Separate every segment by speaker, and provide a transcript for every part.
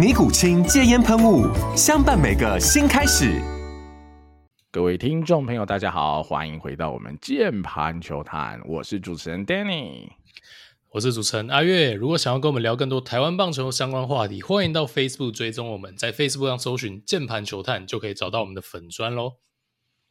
Speaker 1: 尼古清戒烟喷雾，相伴每个新开始。
Speaker 2: 各位听众朋友，大家好，欢迎回到我们键盘球探，我是主持人 Danny，
Speaker 3: 我是主持人阿月。如果想要跟我们聊更多台湾棒球相关话题，欢迎到 Facebook 追踪我们，在 Facebook 上搜寻键盘球探，就可以找到我们的粉砖喽。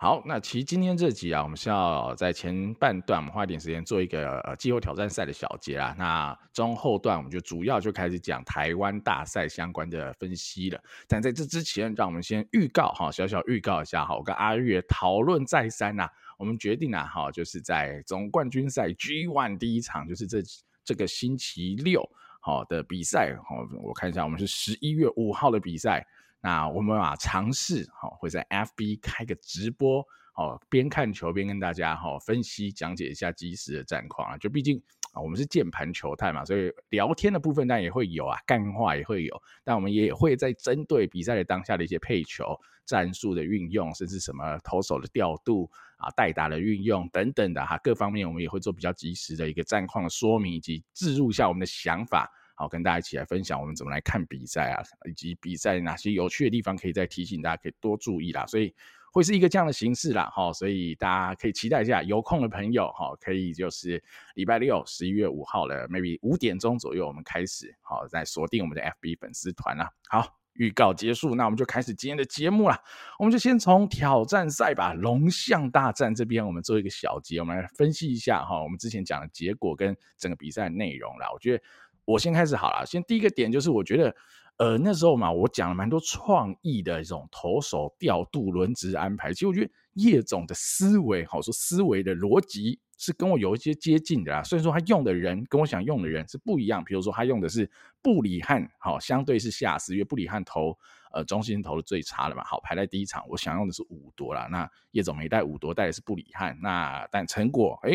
Speaker 2: 好，那其实今天这集啊，我们是要在前半段我们花一点时间做一个呃季后挑战赛的小结啦。那中后段我们就主要就开始讲台湾大赛相关的分析了。但在这之前，让我们先预告哈，小小预告一下哈，我跟阿月讨论再三呐，我们决定啊哈，就是在总冠军赛 G One 第一场，就是这这个星期六好的比赛哈，我看一下，我们是十一月五号的比赛。那我们啊尝试哈，会在 FB 开个直播，哦，边看球边跟大家哈分析讲解一下即时的战况啊。就毕竟啊，我们是键盘球探嘛，所以聊天的部分当然也会有啊，干话也会有，但我们也会在针对比赛的当下的一些配球、战术的运用，甚至什么投手的调度啊、代打的运用等等的哈，各方面我们也会做比较及时的一个战况的说明，以及置入一下我们的想法。好，跟大家一起来分享我们怎么来看比赛啊，以及比赛哪些有趣的地方可以再提醒大家，可以多注意啦。所以会是一个这样的形式啦，哈，所以大家可以期待一下，有空的朋友哈，可以就是礼拜六十一月五号的 maybe 五点钟左右，我们开始好，再锁定我们的 FB 粉丝团啦。好，预告结束，那我们就开始今天的节目啦。我们就先从挑战赛吧，龙象大战这边我们做一个小结，我们来分析一下哈，我们之前讲的结果跟整个比赛内容啦。我觉得。我先开始好了，先第一个点就是我觉得，呃，那时候嘛，我讲了蛮多创意的这种投手调度、轮值安排。其实我觉得叶总的思维，好说思维的逻辑是跟我有一些接近的啦。虽然说他用的人跟我想用的人是不一样，比如说他用的是布里汉，好，相对是下司，因为布里汉投呃中心投的最差的嘛，好，排在第一场。我想用的是伍铎啦，那叶总没带伍铎，带的是布里汉，那但成果哎，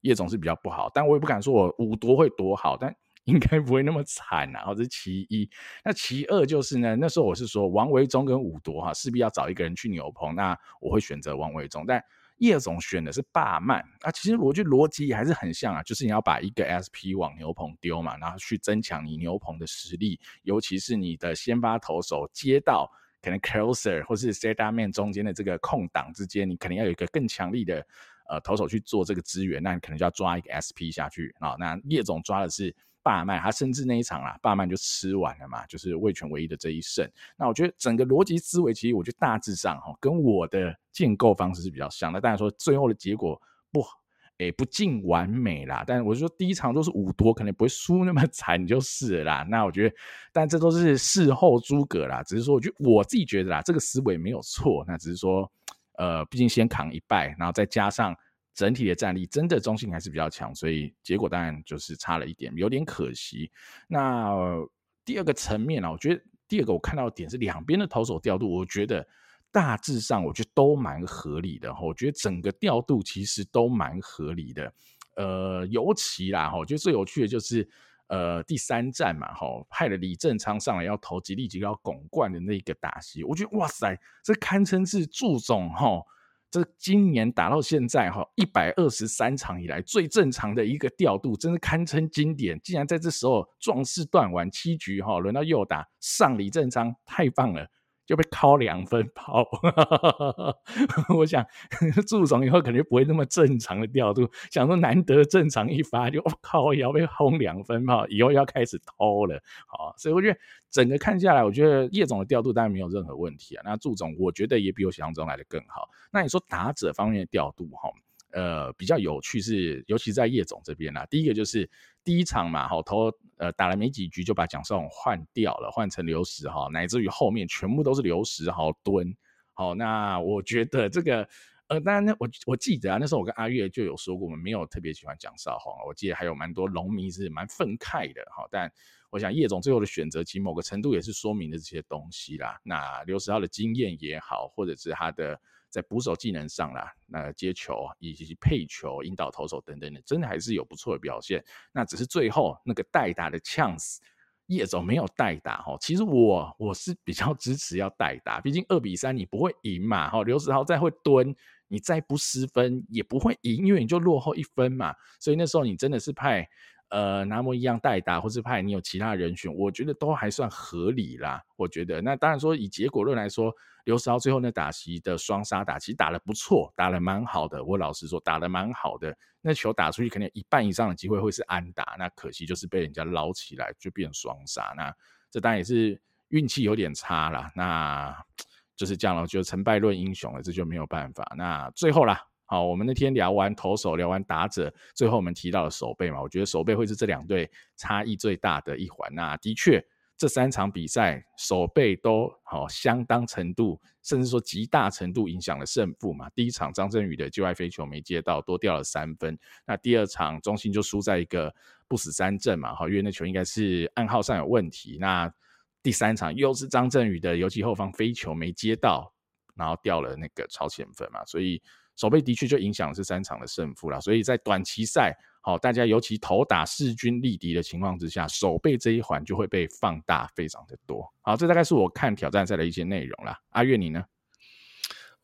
Speaker 2: 叶总是比较不好，但我也不敢说我伍铎会多好，但。应该不会那么惨啊，这是其一。那其二就是呢，那时候我是说王维中跟伍铎哈，势必要找一个人去牛棚，那我会选择王维中。但叶总选的是霸曼啊，其实我觉得逻辑还是很像啊，就是你要把一个 SP 往牛棚丢嘛，然后去增强你牛棚的实力，尤其是你的先发投手接到可能 closer 或是 setup man 中间的这个空档之间，你肯定要有一个更强力的呃投手去做这个资源，那你可能就要抓一个 SP 下去啊。那叶总抓的是。霸曼，他甚至那一场啊，霸曼就吃完了嘛，就是味全唯一的这一胜。那我觉得整个逻辑思维，其实我觉得大致上哈，跟我的建构方式是比较像的。当然说最后的结果不，诶不尽完美啦。但我就说第一场都是五多，可能不会输那么 惨就是了啦。那我觉得，但这都是事后诸葛啦。只是说，我觉得我自己觉得啦，这个思维没有错。那只是说，呃，毕竟先扛一败，然后再加上。整体的战力真的中性还是比较强，所以结果当然就是差了一点，有点可惜。那第二个层面啊，我觉得第二个我看到的点是两边的投手调度，我觉得大致上我觉得都蛮合理的。我觉得整个调度其实都蛮合理的。呃，尤其啦，我觉得最有趣的就是呃第三战嘛，哈，派了李正昌上来要投吉利吉高巩冠的那个打席，我觉得哇塞，这堪称是祝总哈。这今年打到现在哈，一百二十三场以来最正常的一个调度，真是堪称经典。竟然在这时候壮士断腕七局哈，轮到右打上李正昌，太棒了！就被敲两分炮，我想 祝总以后肯定不会那么正常的调度，想说难得正常一发就靠，要被轰两分炮，以后要开始偷了，好，所以我觉得整个看下来，我觉得叶总的调度当然没有任何问题啊，那祝总我觉得也比我想象中来的更好。那你说打者方面的调度哈，呃，比较有趣是，尤其在叶总这边啊，第一个就是第一场嘛，好投。呃，打了没几局就把蒋少勇换掉了，换成刘石哈，乃至于后面全部都是刘石豪蹲。好，那我觉得这个，呃，当然呢，我我记得啊，那时候我跟阿月就有说过，我们没有特别喜欢蒋少宏，我记得还有蛮多农民是蛮愤慨的。好，但我想叶总最后的选择，其实某个程度也是说明了这些东西啦。那刘时豪的经验也好，或者是他的。在捕手技能上啦，那接球以及配球、引导投手等等的，真的还是有不错的表现。那只是最后那个代打的 chance，叶总没有代打哈。其实我我是比较支持要代打，毕竟二比三你不会赢嘛。哈，刘子豪再会蹲，你再不失分也不会赢，因为你就落后一分嘛。所以那时候你真的是派。呃，拿摩一样代打，或是派你有其他人选，我觉得都还算合理啦。我觉得，那当然说以结果论来说，刘时豪最后那打席的双杀打，其实打得不错，打得蛮好的。我老实说，打得蛮好的。那球打出去，可能一半以上的机会会是安打，那可惜就是被人家捞起来就变双杀。那这当然也是运气有点差啦。那 就是这样了，就成败论英雄了，这就没有办法。那最后啦。好，我们那天聊完投手，聊完打者，最后我们提到了守备嘛，我觉得守备会是这两队差异最大的一环。那的确，这三场比赛守备都好相当程度，甚至说极大程度影响了胜负嘛。第一场张振宇的界外飞球没接到，多掉了三分。那第二场中心就输在一个不死三振嘛，好，因为那球应该是暗号上有问题。那第三场又是张振宇的游击后方飞球没接到，然后掉了那个超前分嘛，所以。守备的确就影响了这三场的胜负了，所以在短期赛，好，大家尤其投打势均力敌的情况之下，守备这一环就会被放大非常的多。好，这大概是我看挑战赛的一些内容啦。阿月你呢？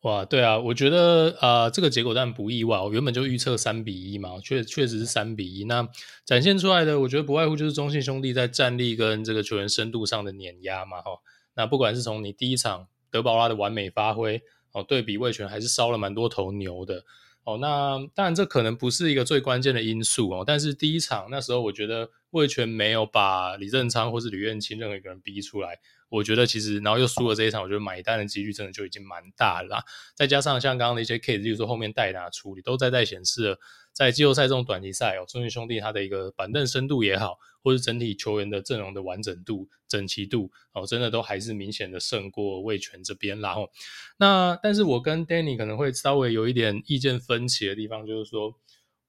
Speaker 3: 哇，对啊，我觉得、呃，这个结果当然不意外，我原本就预测三比一嘛，确确实是三比一。那展现出来的，我觉得不外乎就是中信兄弟在战力跟这个球员深度上的碾压嘛，哈。那不管是从你第一场德保拉的完美发挥。哦，对比魏全还是烧了蛮多头牛的哦。那当然，这可能不是一个最关键的因素哦。但是第一场那时候，我觉得魏全没有把李正昌或是吕彦清任何一个人逼出来。我觉得其实，然后又输了这一场，我觉得买单的几率真的就已经蛮大了啦。再加上像刚刚的一些 case，例如说后面代打处理，都在在显示，在季后赛这种短期赛哦，中信兄弟他的一个板凳深度也好，或是整体球员的阵容的完整度、整齐度哦，真的都还是明显的胜过味全这边啦。然后，那但是我跟 Danny 可能会稍微有一点意见分歧的地方，就是说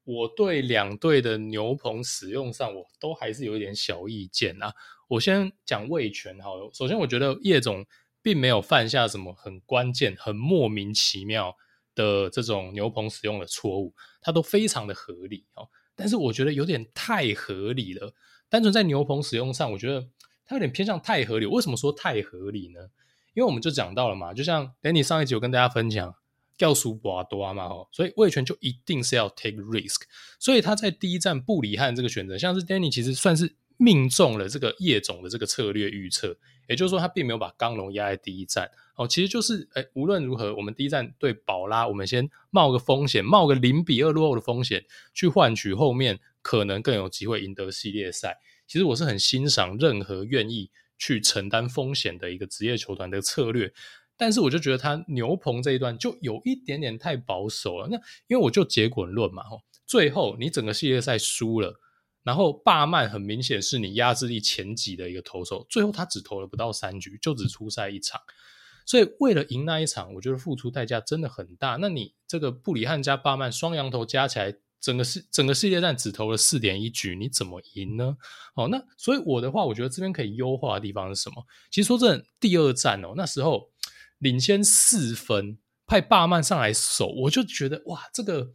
Speaker 3: 我对两队的牛棚使用上，我都还是有一点小意见啊。我先讲味全好了。首先，我觉得叶总并没有犯下什么很关键、很莫名其妙的这种牛棚使用的错误，它都非常的合理哦。但是我觉得有点太合理了。单纯在牛棚使用上，我觉得它有点偏向太合理。为什么说太合理呢？因为我们就讲到了嘛，就像 Danny 上一集有跟大家分享，要输不多嘛，哦，所以味全就一定是要 take risk。所以他在第一站布里汉这个选择，像是 Danny 其实算是。命中了这个叶总的这个策略预测，也就是说他并没有把刚龙压在第一站哦，其实就是诶无论如何，我们第一站对宝拉，我们先冒个风险，冒个零比二落后的风险，去换取后面可能更有机会赢得系列赛。其实我是很欣赏任何愿意去承担风险的一个职业球团的策略，但是我就觉得他牛棚这一段就有一点点太保守了。那因为我就结果论嘛，吼，最后你整个系列赛输了。然后霸曼很明显是你压制力前几的一个投手，最后他只投了不到三局，就只出赛一场，所以为了赢那一场，我觉得付出代价真的很大。那你这个布里汉加霸曼双羊头加起来，整个世整个世界战只投了四点一局，你怎么赢呢？哦，那所以我的话，我觉得这边可以优化的地方是什么？其实说真的，第二战哦，那时候领先四分，派霸曼上来守，我就觉得哇，这个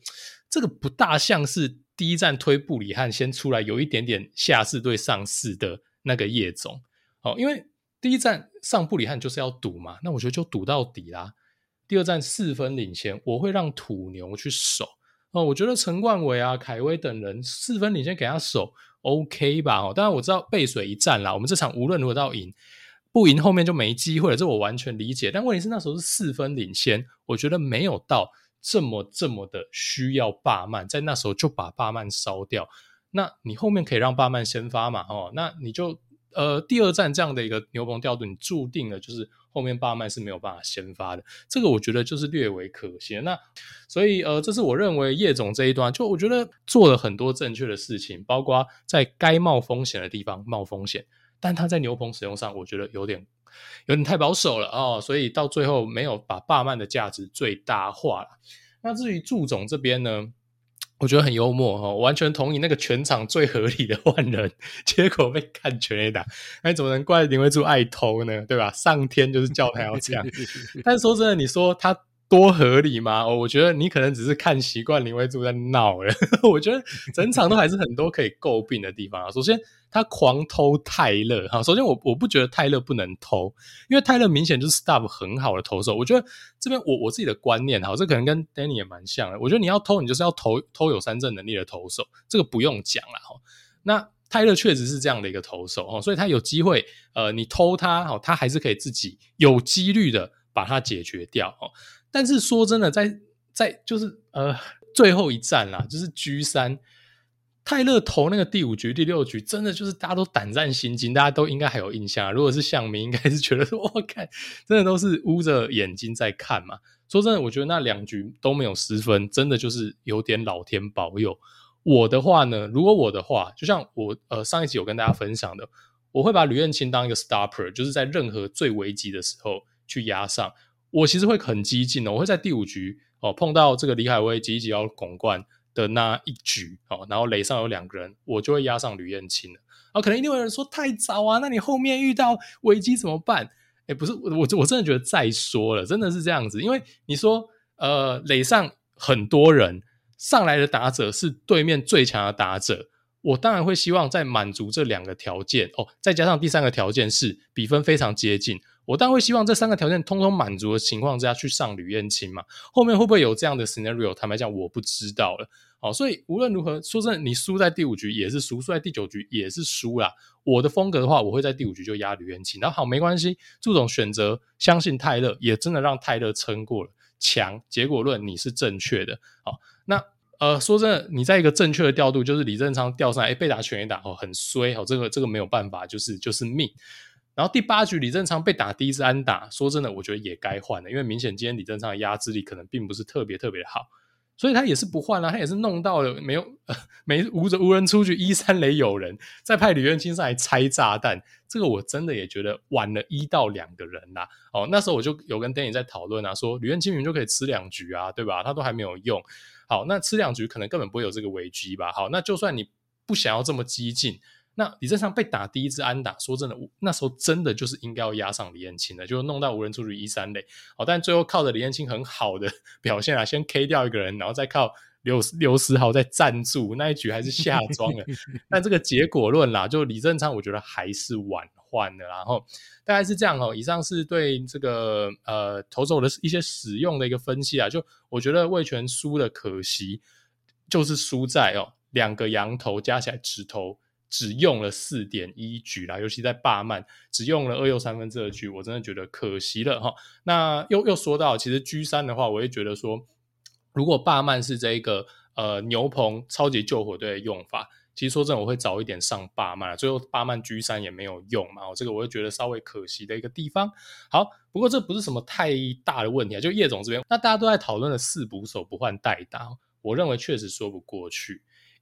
Speaker 3: 这个不大像是。第一站推布里汉先出来，有一点点下士对上市的那个叶总，哦，因为第一站上布里汉就是要赌嘛，那我觉得就赌到底啦。第二站四分领先，我会让土牛去守哦，我觉得陈冠伟啊、凯威等人四分领先给他守，OK 吧？哦，当然我知道背水一战啦，我们这场无论如何都要赢。不赢后面就没机会了，这我完全理解。但问题是那时候是四分领先，我觉得没有到这么这么的需要霸曼，在那时候就把霸曼烧掉。那你后面可以让霸曼先发嘛？哦，那你就呃第二战这样的一个牛棚调度，你注定了就是后面霸曼是没有办法先发的。这个我觉得就是略为可惜。那所以呃，这是我认为叶总这一端，就我觉得做了很多正确的事情，包括在该冒风险的地方冒风险，但他在牛棚使用上，我觉得有点有点太保守了哦，所以到最后没有把霸曼的价值最大化了。那至于祝总这边呢？我觉得很幽默哈，我完全同意那个全场最合理的换人，结果被看全 A 打，那怎么能怪林威柱爱偷呢？对吧？上天就是叫他要这样。但是说真的，你说他多合理吗？哦，我觉得你可能只是看习惯林威柱在闹了。我觉得整场都还是很多可以诟病的地方啊。首先。他狂偷泰勒哈，首先我我不觉得泰勒不能偷，因为泰勒明显就是 stuff 很好的投手。我觉得这边我我自己的观念哈，这可能跟 Danny 也蛮像的。我觉得你要偷，你就是要投偷有三振能力的投手，这个不用讲了哈。那泰勒确实是这样的一个投手哈，所以他有机会呃，你偷他哈，他还是可以自己有几率的把它解决掉哈。但是说真的，在在就是呃最后一战啦，就是 G 三。泰勒投那个第五局、第六局，真的就是大家都胆战心惊，大家都应该还有印象。如果是向明，应该是觉得说，我看真的都是捂着眼睛在看嘛。说真的，我觉得那两局都没有失分，真的就是有点老天保佑。我的话呢，如果我的话，就像我呃上一集有跟大家分享的，我会把吕彦青当一个 stopper，就是在任何最危急的时候去压上。我其实会很激进的，我会在第五局哦碰到这个李海威急急要拱冠的那一局，哦，然后垒上有两个人，我就会压上吕彦青了。啊，可能一定有人说太早啊，那你后面遇到危机怎么办？哎，不是，我我我真的觉得再说了，真的是这样子，因为你说，呃，垒上很多人上来的打者是对面最强的打者，我当然会希望在满足这两个条件哦，再加上第三个条件是比分非常接近。我当然会希望这三个条件通通满足的情况之下去上吕彦青嘛，后面会不会有这样的 scenario？坦白讲，我不知道了。好，所以无论如何，说真的，你输在第五局也是输，输在第九局也是输啦。我的风格的话，我会在第五局就压吕彦青。然后好，没关系，祝总选择相信泰勒，也真的让泰勒撑过了。强结果论，你是正确的。好，那呃，说真的，你在一个正确的调度，就是李正昌调上来，被打全垒打，哦，很衰，哦，这个这个没有办法，就是就是命。然后第八局李正昌被打第一次安打，说真的，我觉得也该换了，因为明显今天李正昌的压制力可能并不是特别特别好，所以他也是不换了，他也是弄到了没有呃 没无着无人出局一三垒有人，再派吕彦青上来拆炸弹，这个我真的也觉得晚了一到两个人啦。哦，那时候我就有跟丁宇在讨论啊，说吕彦青明就可以吃两局啊，对吧？他都还没有用，好，那吃两局可能根本不会有这个危机吧？好，那就算你不想要这么激进。那李正昌被打第一支安打，说真的，那时候真的就是应该要压上李彦青的，就弄到无人出局一三垒。好，但最后靠着李彦青很好的 表现啊，先 K 掉一个人，然后再靠刘刘思豪再站住那一局还是下庄了。但这个结果论啦，就李正昌我觉得还是晚换的。然后大概是这样哦。以上是对这个呃投手的一些使用的一个分析啊。就我觉得魏全输的可惜，就是输在哦两个羊头加起来直投。只用了四点一局啦，尤其在霸曼只用了二又三分之二局，我真的觉得可惜了哈。那又又说到，其实 G 三的话，我会觉得说，如果霸曼是这一个呃牛棚超级救火队的用法，其实说真的，我会早一点上霸曼，最后霸曼 G 三也没有用嘛，我这个我会觉得稍微可惜的一个地方。好，不过这不是什么太大的问题啊，就叶总这边，那大家都在讨论的四捕手不换代打，我认为确实说不过去。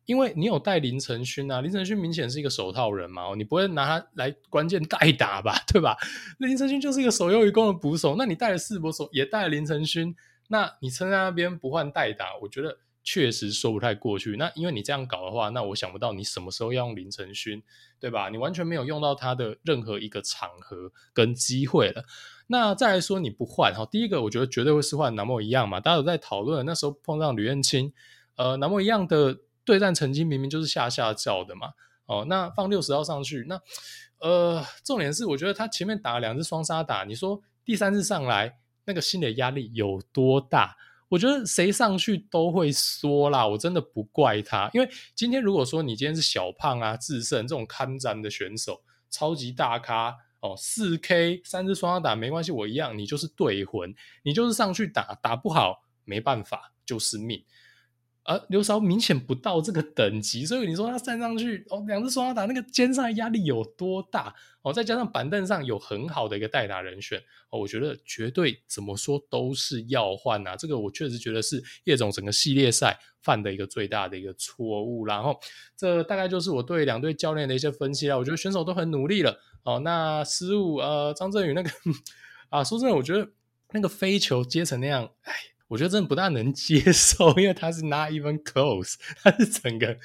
Speaker 3: 因为你有带林承勋啊，林承勋明显是一个手套人嘛，你不会拿他来关键代打吧，对吧？林承勋就是一个守优于攻的捕手，那你带了四捕手，也带了林承勋，那你撑在那边不换代打，我觉得确实说不太过去。那因为你这样搞的话，那我想不到你什么时候要用林承勋，对吧？你完全没有用到他的任何一个场合跟机会了。那再来说你不换哈，第一个我觉得绝对会是换南莫一样嘛，大家有在讨论，那时候碰上吕彦青，呃，南莫一样的。对战成绩明明就是下下叫的嘛，哦，那放六十号上去，那呃，重点是我觉得他前面打了两次双杀打，你说第三次上来那个心理压力有多大？我觉得谁上去都会说啦，我真的不怪他，因为今天如果说你今天是小胖啊、智胜这种看战的选手，超级大咖哦，四 K 三支双杀打没关系，我一样，你就是队魂，你就是上去打，打不好没办法，就是命。而刘韶明显不到这个等级，所以你说他站上去哦，两只双打那个肩上压力有多大哦？再加上板凳上有很好的一个代打人选哦，我觉得绝对怎么说都是要换呐。这个我确实觉得是叶总整个系列赛犯的一个最大的一个错误。然后这大概就是我对两队教练的一些分析啦。我觉得选手都很努力了哦，那失误呃，张振宇那个 啊，说真的，我觉得那个飞球接成那样，哎。我觉得真的不大能接受，因为他是 not even close，他是整个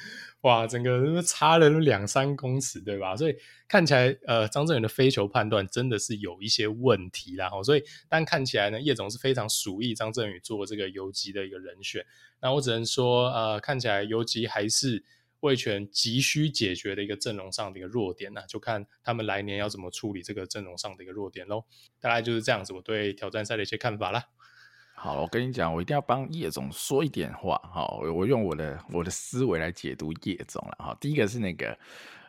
Speaker 3: 哇，整个差了两三公尺，对吧？所以看起来，呃，张振远的飞球判断真的是有一些问题啦。所以，但看起来呢，叶总是非常属意张振宇做这个游击的一个人选。那我只能说，呃，看起来游击还是味全急需解决的一个阵容上的一个弱点呢，就看他们来年要怎么处理这个阵容上的一个弱点喽。大概就是这样子，我对挑战赛的一些看法啦。
Speaker 2: 好，我跟你讲，我一定要帮叶总说一点话。好，我用我的我的思维来解读叶总了。哈，第一个是那个，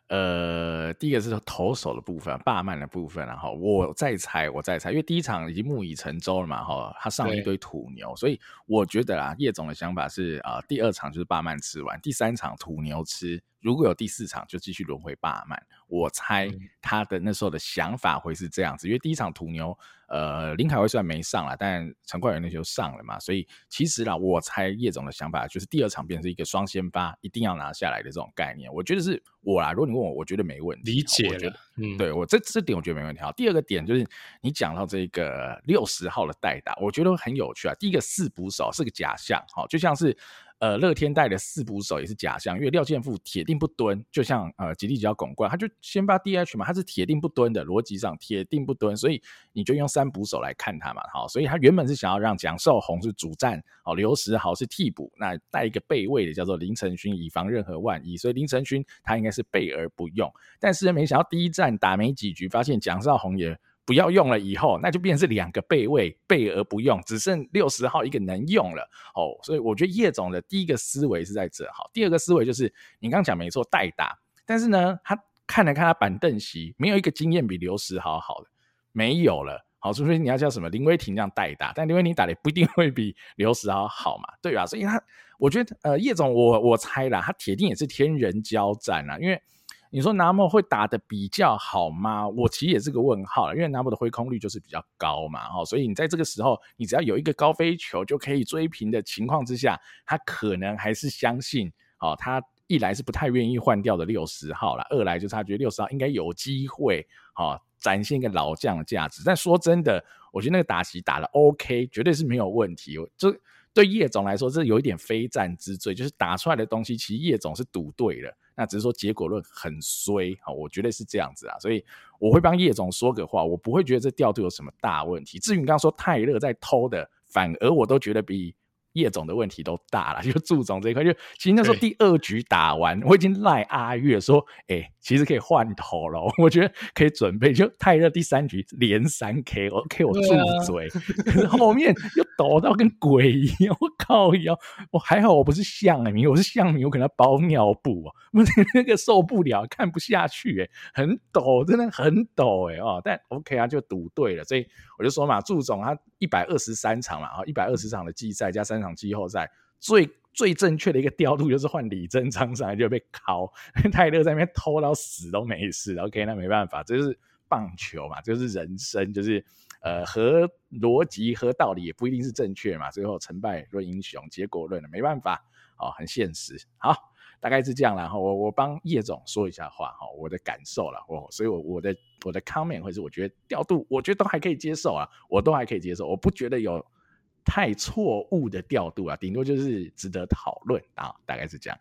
Speaker 2: 呃，第一个是投手的部分，霸曼的部分。然后我再猜，我再猜，因为第一场已经木已成舟了嘛。哈，他上了一堆土牛，所以我觉得啊，叶总的想法是啊、呃，第二场就是霸曼吃完，第三场土牛吃。如果有第四场，就继续轮回霸曼。我猜他的那时候的想法会是这样子，因为第一场土牛，呃，林凯威虽然没上了，但陈冠宇那就上了嘛，所以其实啦，我猜叶总的想法就是第二场变成一个双先发，一定要拿下来的这种概念。我觉得是我啦，如果你问我，我觉得没问题，
Speaker 3: 理解
Speaker 2: 了，嗯，对我这这点我觉得没问题。好，第二个点就是你讲到这个六十号的代打，我觉得很有趣啊。第一个四捕手是个假象，好，就像是。呃，乐天带的四捕手也是假象，因为廖健富铁定不蹲，就像呃吉力吉捞巩冠，他就先发 DH 嘛，他是铁定不蹲的，逻辑上铁定不蹲，所以你就用三捕手来看他嘛，好，所以他原本是想要让蒋寿红是主战，哦，刘时豪是替补，那带一个备位的叫做林承勋，以防任何万一，所以林承勋他应该是备而不用，但是没想到第一战打没几局，发现蒋少红也。不要用了以后，那就变成是两个备位备而不用，只剩六十号一个能用了哦。所以我觉得叶总的第一个思维是在这哈，第二个思维就是你刚讲没错，代打，但是呢，他看了看他板凳席，没有一个经验比刘十豪好的，没有了。好，除非你要叫什么林威霆这样代打，但林威霆打的不一定会比刘十豪好嘛，对吧？所以他，我觉得呃，叶总我我猜啦，他铁定也是天人交战啊，因为。你说拿莫会打得比较好吗？我其实也是个问号，因为拿莫的挥空率就是比较高嘛，哦，所以你在这个时候，你只要有一个高飞球就可以追平的情况之下，他可能还是相信，哦，他一来是不太愿意换掉的六十号啦，二来就是他觉得六十号应该有机会，哦，展现一个老将的价值。但说真的，我觉得那个打席打得 OK，绝对是没有问题。就对叶总来说，这有一点非战之罪，就是打出来的东西，其实叶总是赌对了。那只是说结果论很衰啊，我觉得是这样子啊，所以我会帮叶总说个话，我不会觉得这调度有什么大问题。至于你刚刚说泰勒在偷的，反而我都觉得比。叶总的问题都大了，就祝总这一块，就其实那时候第二局打完，我已经赖阿月说，哎、欸，其实可以换头了，我觉得可以准备。就泰勒第三局连三 K，我 K 我住嘴，啊、可是后面又抖到跟鬼一样，我靠一样，我还好我不是象迷，我是象迷，我可能要包尿布啊，不是 那个受不了，看不下去、欸，很抖，真的很抖、欸，哎哦，但 OK 啊，就赌对了，所以我就说嘛，祝总他一百二十三场嘛，啊，一百二十场的季赛加三场季后赛最最正确的一个调度就是换李正昌上来就被敲，泰勒在那边偷到死都没事。OK，那没办法，这就是棒球嘛，就是人生，就是呃，合逻辑、合道理也不一定是正确嘛。最后成败论英雄，结果论了没办法哦，很现实。好，大概是这样啦。哈，我我帮叶总说一下话哈，我的感受了。我所以我，我的我的 comment 会是我觉得调度，我觉得都还可以接受啊，我都还可以接受，我不觉得有。太错误的调度啊，顶多就是值得讨论啊，大概是这样。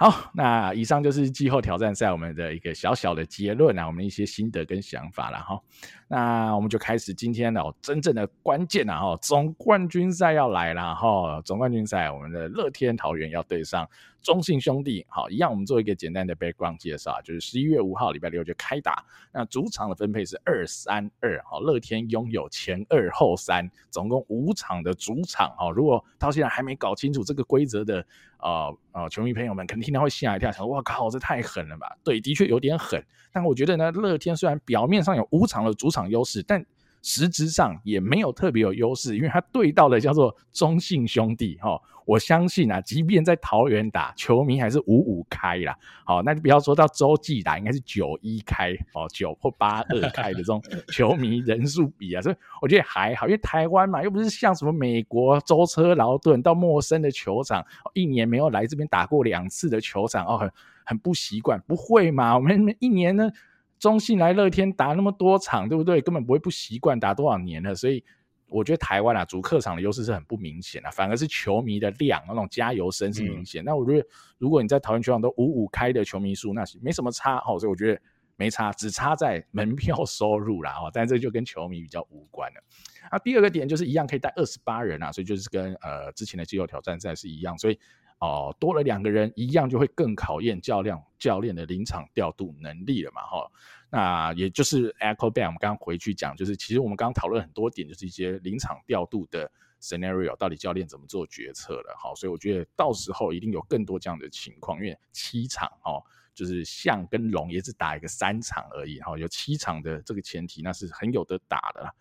Speaker 2: 好，那以上就是季后挑战赛我们的一个小小的结论啊，我们一些心得跟想法了哈。那我们就开始今天的真正的关键了哈，总冠军赛要来了哈，总冠军赛我们的乐天桃园要对上。中信兄弟，好，一样，我们做一个简单的 background 介绍，就是十一月五号礼拜六就开打。那主场的分配是二三二，好，乐天拥有前二后三，总共五场的主场，哈，如果到现在还没搞清楚这个规则的，啊啊，球迷朋友们，肯定听到会吓一跳，想说哇靠，这太狠了吧？对，的确有点狠。但我觉得呢，乐天虽然表面上有五场的主场优势，但实质上也没有特别有优势，因为他对到的叫做中信兄弟哈。我相信啊，即便在桃园打，球迷还是五五开啦。好，那就不要说到洲际打，应该是九一开哦，九或八二开的这种 球迷人数比啊，所以我觉得还好，因为台湾嘛，又不是像什么美国舟车劳顿到陌生的球场，一年没有来这边打过两次的球场哦，很很不习惯，不会嘛？我们一年呢，中信来乐天打那么多场，对不对？根本不会不习惯，打多少年了，所以。我觉得台湾啊，主客场的优势是很不明显的，反而是球迷的量，那种加油声是明显。那、嗯、我觉得，如果你在桃园球场都五五开的球迷数，那是没什么差哦，所以我觉得没差，只差在门票收入啦 哦。但这就跟球迷比较无关了。啊，第二个点就是一样可以带二十八人啊，所以就是跟呃之前的季后挑战赛是一样，所以哦多了两个人，一样就会更考验教练教练的临场调度能力了嘛哈。那也就是 echo back，我们刚刚回去讲，就是其实我们刚刚讨论很多点，就是一些临场调度的 scenario，到底教练怎么做决策的，好，所以我觉得到时候一定有更多这样的情况，因为七场哦，就是象跟龙也只打一个三场而已，哈，有七场的这个前提，那是很有得打的啦。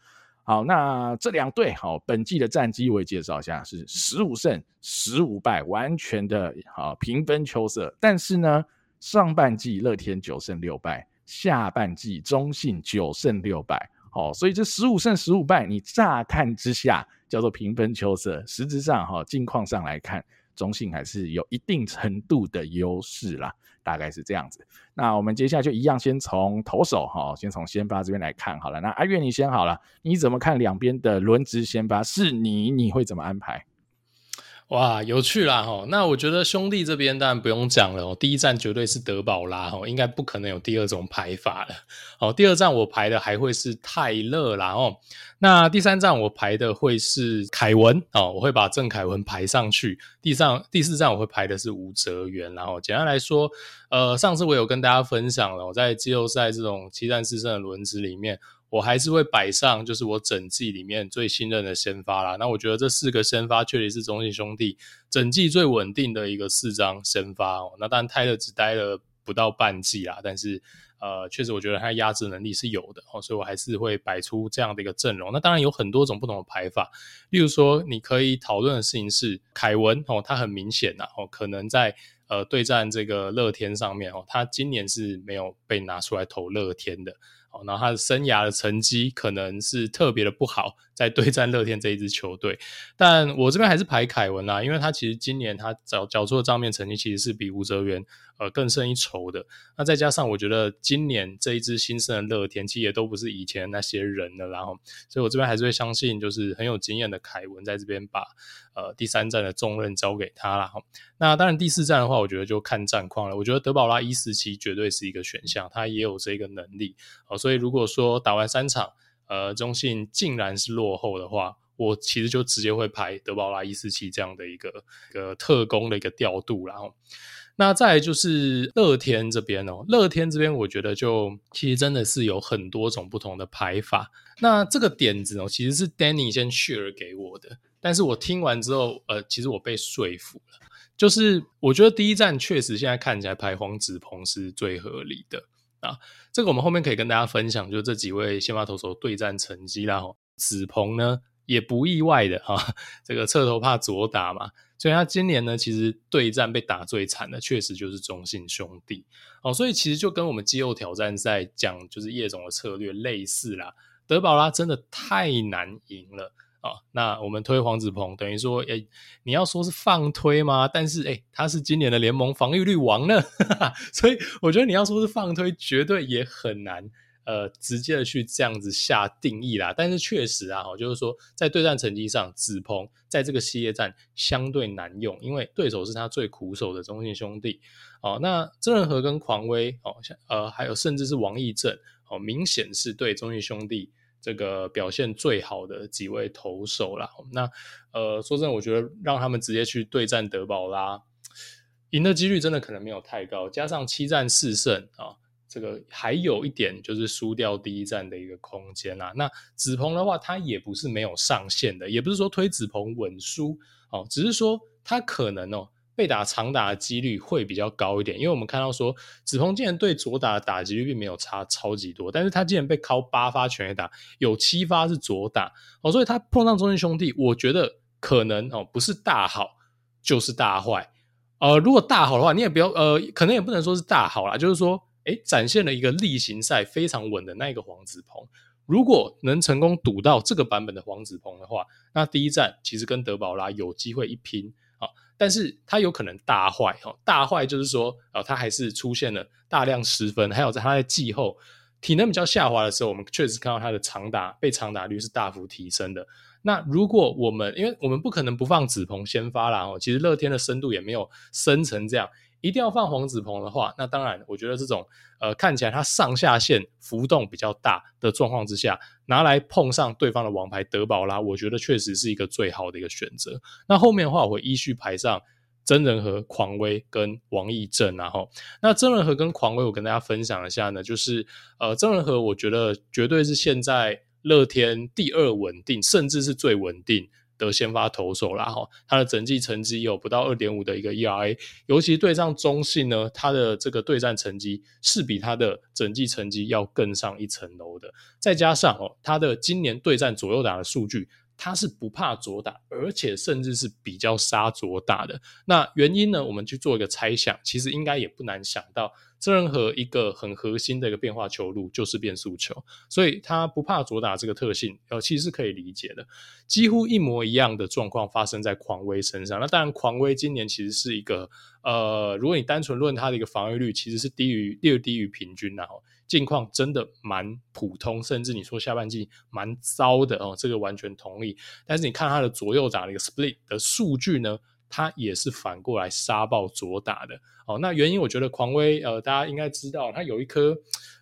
Speaker 2: 好，那这两队好，本季的战绩我也介绍一下，是十五胜十五败，完全的啊平分秋色。但是呢，上半季乐天九胜六败。下半季中信九胜六败，哦，所以这十五胜十五败，你乍看之下叫做平分秋色，实质上哈，近况上来看，中信还是有一定程度的优势啦，大概是这样子。那我们接下来就一样，先从投手哈，先从先发这边来看好了。那阿月你先好了，你怎么看两边的轮值先发？是你，你会怎么安排？
Speaker 3: 哇，有趣啦哈！那我觉得兄弟这边当然不用讲了哦，第一站绝对是德保拉齁，应该不可能有第二种排法了。哦，第二站我排的还会是泰勒啦哦。那第三站我排的会是凯文哦，我会把郑凯文排上去。第三、第四站我会排的是吴哲源。然后简单来说，呃，上次我有跟大家分享了，我在季后赛这种七战四胜的轮值里面。我还是会摆上，就是我整季里面最信任的先发啦。那我觉得这四个先发确实是中信兄弟整季最稳定的一个四张先发哦。那当然泰勒只待了不到半季啦，但是呃，确实我觉得他压制能力是有的哦，所以我还是会摆出这样的一个阵容。那当然有很多种不同的排法，例如说你可以讨论的事情是凯文哦，他很明显呐哦，可能在呃对战这个乐天上面哦，他今年是没有被拿出来投乐天的。然后他的生涯的成绩可能是特别的不好，在对战乐天这一支球队，但我这边还是排凯文啦，因为他其实今年他缴缴出的账面成绩其实是比吴哲源呃更胜一筹的。那再加上我觉得今年这一支新生的乐天其实也都不是以前那些人了，然后所以我这边还是会相信就是很有经验的凯文在这边把呃第三战的重任交给他了。那当然第四战的话，我觉得就看战况了。我觉得德保拉一四七绝对是一个选项，他也有这个能力。所以如果说打完三场，呃，中信竟然是落后的话，我其实就直接会排德保拉一四七这样的一个一个特工的一个调度，然后，那再就是乐天这边哦，乐天这边我觉得就其实真的是有很多种不同的排法。那这个点子哦，其实是 Danny 先 share 给我的，但是我听完之后，呃，其实我被说服了，就是我觉得第一站确实现在看起来排黄子鹏是最合理的。啊，这个我们后面可以跟大家分享，就这几位先发投手对战成绩啦。子鹏呢也不意外的哈、啊，这个侧头怕左打嘛，所以他今年呢其实对战被打最惨的，确实就是中信兄弟。哦，所以其实就跟我们季后挑战赛讲，就是叶总的策略类似啦。德保拉真的太难赢了。哦，那我们推黄子鹏，等于说，诶、你要说是放推吗？但是，诶、他是今年的联盟防御率王呢，所以我觉得你要说是放推，绝对也很难，呃，直接的去这样子下定义啦。但是确实啊，就是说，在对战成绩上，子鹏在这个系列战相对难用，因为对手是他最苦手的中信兄弟。哦，那郑仁和跟狂威，哦，像呃，还有甚至是王义正，哦，明显是对中信兄弟。这个表现最好的几位投手啦，那呃，说真的，我觉得让他们直接去对战德保拉，赢的几率真的可能没有太高。加上七战四胜啊，这个还有一点就是输掉第一战的一个空间啦。那子鹏的话，他也不是没有上限的，也不是说推子鹏稳输哦，只是说他可能哦，被打长打的几率会比较高一点，因为我们看到说子鹏竟然对左打的打击率并没有差超级多，但是他竟然被敲八发全垒打，有七发是左打。哦，所以他碰上中信兄弟，我觉得可能哦不是大好就是大坏，呃，如果大好的话，你也不要呃，可能也不能说是大好啦，就是说，诶，展现了一个例行赛非常稳的那个黄子鹏。如果能成功赌到这个版本的黄子鹏的话，那第一站其实跟德保拉有机会一拼，但是它有可能大坏哦，大坏就是说啊，他还是出现了大量失分，还有在它的季后体能比较下滑的时候，我们确实看到它的长打被长打率是大幅提升的。那如果我们因为我们不可能不放紫鹏先发啦哦，其实乐天的深度也没有深成这样。一定要放黄子鹏的话，那当然，我觉得这种呃看起来他上下限浮动比较大的状况之下，拿来碰上对方的王牌德保拉，我觉得确实是一个最好的一个选择。那后面的话，我会依序排上曾仁和、狂威跟王溢正，然后那曾仁和跟狂威，我跟大家分享一下呢，就是呃曾仁和，我觉得绝对是现在乐天第二稳定，甚至是最稳定。的先发投手啦，哈，他的整季成绩有不到二点五的一个 ERA，尤其对上中信呢，他的这个对战成绩是比他的整季成绩要更上一层楼的。再加上哦，他的今年对战左右打的数据，他是不怕左打，而且甚至是比较杀左打的。那原因呢，我们去做一个猜想，其实应该也不难想到。这任何一个很核心的一个变化球路就是变速球，所以他不怕左打这个特性，呃，其实是可以理解的。几乎一模一样的状况发生在狂威身上。那当然，狂威今年其实是一个，呃，如果你单纯论他的一个防御率，其实是低于略低于平均，然后近况真的蛮普通，甚至你说下半季蛮糟的哦，这个完全同意。但是你看他的左右打的一个 split 的数据呢？他也是反过来杀爆左打的哦。那原因我觉得狂威呃，大家应该知道，他有一颗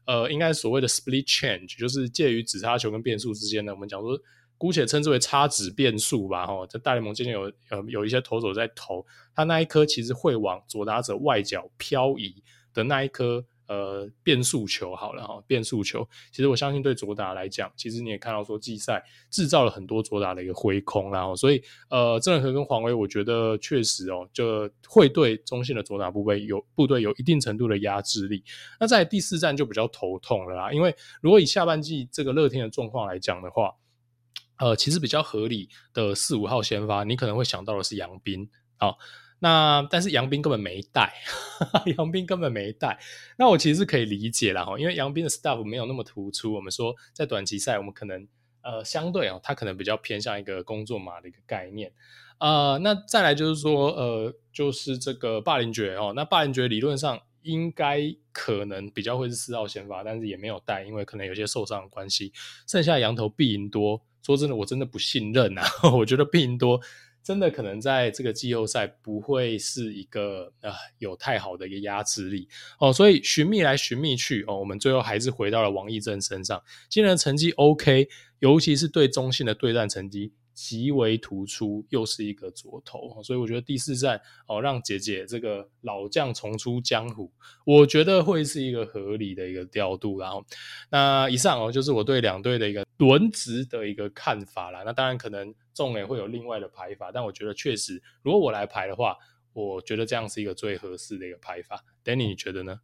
Speaker 3: 呃，应该所谓的 split change，就是介于指叉球跟变速之间的。我们讲说，姑且称之为叉指变速吧。哈、哦，在大联盟今天有呃有一些投手在投，他那一颗其实会往左打者外角漂移的那一颗。呃，变速球好了哈，变速球，其实我相信对左打来讲，其实你也看到说季赛制造了很多左打的一个挥空，然后所以呃，郑仁和跟黄威，我觉得确实哦，就会对中信的左打部队有部队有一定程度的压制力。那在第四站就比较头痛了啦，因为如果以下半季这个乐天的状况来讲的话，呃，其实比较合理的四五号先发，你可能会想到的是杨斌啊。那但是杨斌根本没带，杨斌根本没带。那我其实是可以理解啦，哈，因为杨斌的 stuff 没有那么突出。我们说在短期赛，我们可能呃相对啊，他可能比较偏向一个工作码的一个概念。呃，那再来就是说，呃，就是这个霸凌爵哦，那霸凌爵理论上应该可能比较会是四号先发，但是也没有带，因为可能有些受伤的关系。剩下羊头必赢多，说真的，我真的不信任啊，我觉得必赢多。真的可能在这个季后赛不会是一个呃有太好的一个压制力哦，所以寻觅来寻觅去哦，我们最后还是回到了王义正身上。今年的成绩 OK，尤其是对中信的对战成绩。极为突出，又是一个左投，所以我觉得第四战哦，让姐姐这个老将重出江湖，我觉得会是一个合理的一个调度。然后，那以上哦，就是我对两队的一个轮值的一个看法啦。那当然，可能众也会有另外的排法，但我觉得确实，如果我来排的话，我觉得这样是一个最合适的一个排法。Danny，你觉得呢？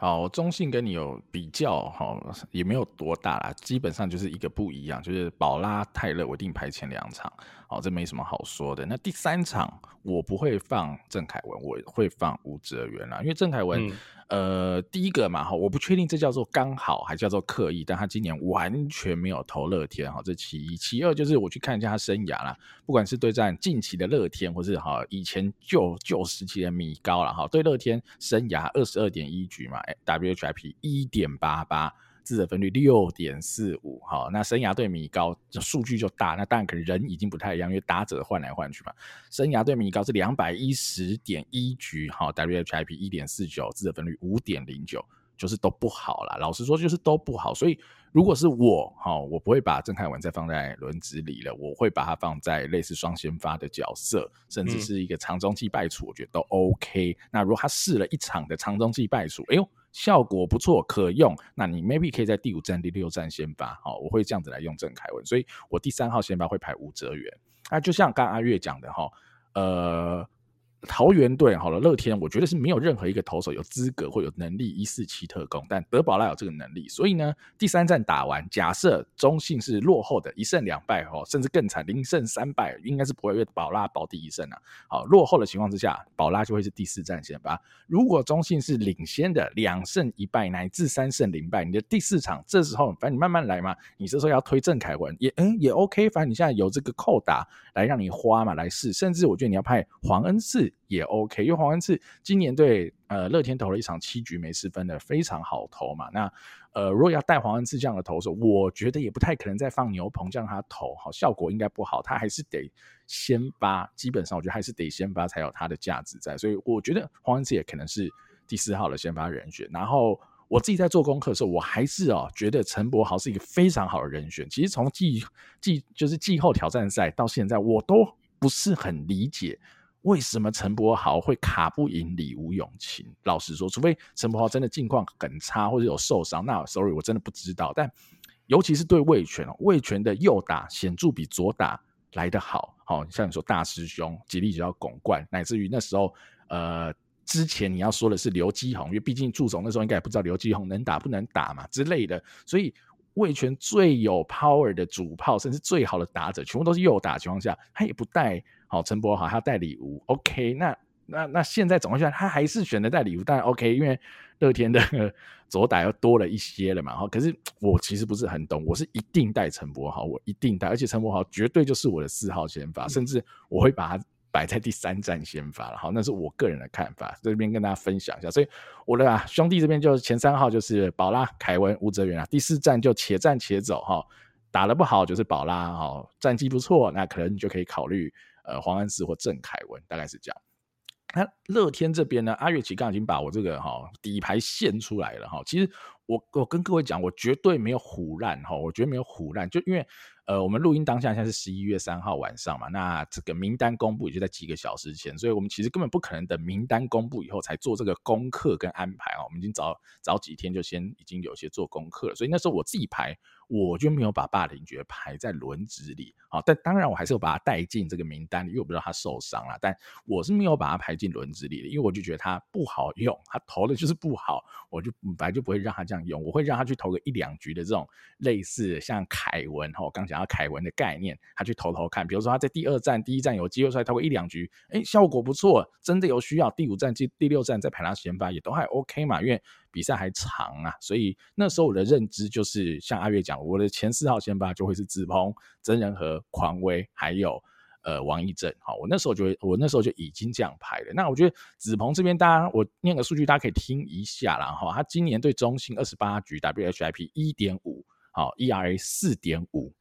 Speaker 2: 好，中性跟你有比较，好，也没有多大啦，基本上就是一个不一样，就是宝拉泰勒我一定排前两场，好，这没什么好说的。那第三场我不会放郑凯文，我会放吴哲源啦，因为郑凯文。嗯呃，第一个嘛，哈，我不确定这叫做刚好还叫做刻意，但他今年完全没有投乐天，哈，这其一。其二就是我去看一下他生涯啦，不管是对战近期的乐天，或是哈以前旧旧时期的米高了，哈，对乐天生涯二十二点一局嘛，WHIP 一点八八。自责分率六点四五，好，那生涯对米高数据就大，那当然可能人已经不太一样，因为打者换来换去嘛。生涯对米高是两百一十点一局，好，WHIP 一点四九，自责分率五点零九，就是都不好啦。老实说，就是都不好。所以如果是我，哈，我不会把郑凯文再放在轮值里了，我会把它放在类似双先发的角色，甚至是一个长中继败处，我觉得都 OK。那如果他试了一场的长中继败处，哎呦。效果不错，可用。那你 maybe 可以在第五站、第六站先发，好，我会这样子来用郑凯文。所以我第三号先发会排吴哲元。那就像刚刚阿月讲的哈，呃，桃园队好了，乐天我觉得是没有任何一个投手有资格或有能力一四七特攻，但德保拉有这个能力，所以呢，第三战打完，假设中信是落后的一胜两败哦，甚至更惨零胜三败，应该是不会为保拉保第一胜啊。好，落后的情况之下，保拉就会是第四战先发。如果中信是领先的两胜一败乃至三胜零败，你的第四场这时候反正你慢慢来嘛，你这时候要推郑凯文也嗯也 OK，反正你现在有这个扣打来让你花嘛来试，甚至我觉得你要派黄恩赐。也 OK，因为黄恩赐今年对呃乐天投了一场七局没失分的非常好投嘛。那呃如果要带黄恩赐这样的投手，我觉得也不太可能再放牛棚这样他投，好效果应该不好。他还是得先发，基本上我觉得还是得先发才有他的价值在。所以我觉得黄恩赐也可能是第四号的先发人选。然后我自己在做功课的时候，我还是哦觉得陈柏豪是一个非常好的人选。其实从季季就是季后挑战赛到现在，我都不是很理解。为什么陈柏豪会卡不赢李吴永庆？老实说，除非陈柏豪真的境况很差或者有受伤，那 sorry 我真的不知道。但尤其是对味全，味全的右打显著比左打来得好。好，像你说大师兄吉力就要拱冠，乃至于那时候呃之前你要说的是刘基宏，因为毕竟祝总那时候应该也不知道刘基宏能打不能打嘛之类的，所以味全最有 power 的主炮，甚至最好的打者，全部都是右打的情况下，他也不带。好，陈柏豪他带礼物，OK，那那那现在总共下来，他还是选择带礼物，但 OK，因为乐天的 左打又多了一些了嘛。哈，可是我其实不是很懂，我是一定带陈柏豪，我一定带，而且陈柏豪绝对就是我的四号先发，甚至我会把他摆在第三站先发了。好，那是我个人的看法，在这边跟大家分享一下。所以我的、兄弟这边就是前三号就是宝拉、凯文、吴哲源啊，第四站就且战且走哈，打得不好就是宝拉哈，战绩不错，那可能你就可以考虑。呃，黄安石或郑凯文大概是这样。那乐天这边呢，阿月其刚已经把我这个哈、底牌献出来了哈、其实我我跟各位讲，我绝对没有唬烂哈，我绝对没有唬烂，就因为呃，我们录音当下现在是十一月三号晚上嘛，那这个名单公布也就在几个小时前，所以我们其实根本不可能等名单公布以后才做这个功课跟安排啊。我们已经早早几天就先已经有些做功课了，所以那时候我自己排。我就没有把霸凌爵排在轮值里，啊，但当然我还是有把他带进这个名单里，因为我不知道他受伤了，但我是没有把他排进轮值里的，因为我就觉得他不好用，他投的就是不好，我就本来就不会让他这样用，我会让他去投个一两局的这种类似像凯文哈，我刚讲到凯文的概念，他去投投看，比如说他在第二战、第一战有机会出来投个一两局，哎，效果不错，真的有需要，第五战、第第六战再排他先发也都还 OK 嘛，因为。比赛还长啊，所以那时候我的认知就是像阿月讲，我的前四号先发就会是子鹏、曾仁和、狂威，还有呃王溢正。好，我那时候就会，我那时候就已经这样排了。那我觉得子鹏这边，大家我念个数据，大家可以听一下啦。哈。他今年对中信二十八局 WHIP 一点五，好 ERA 四点五，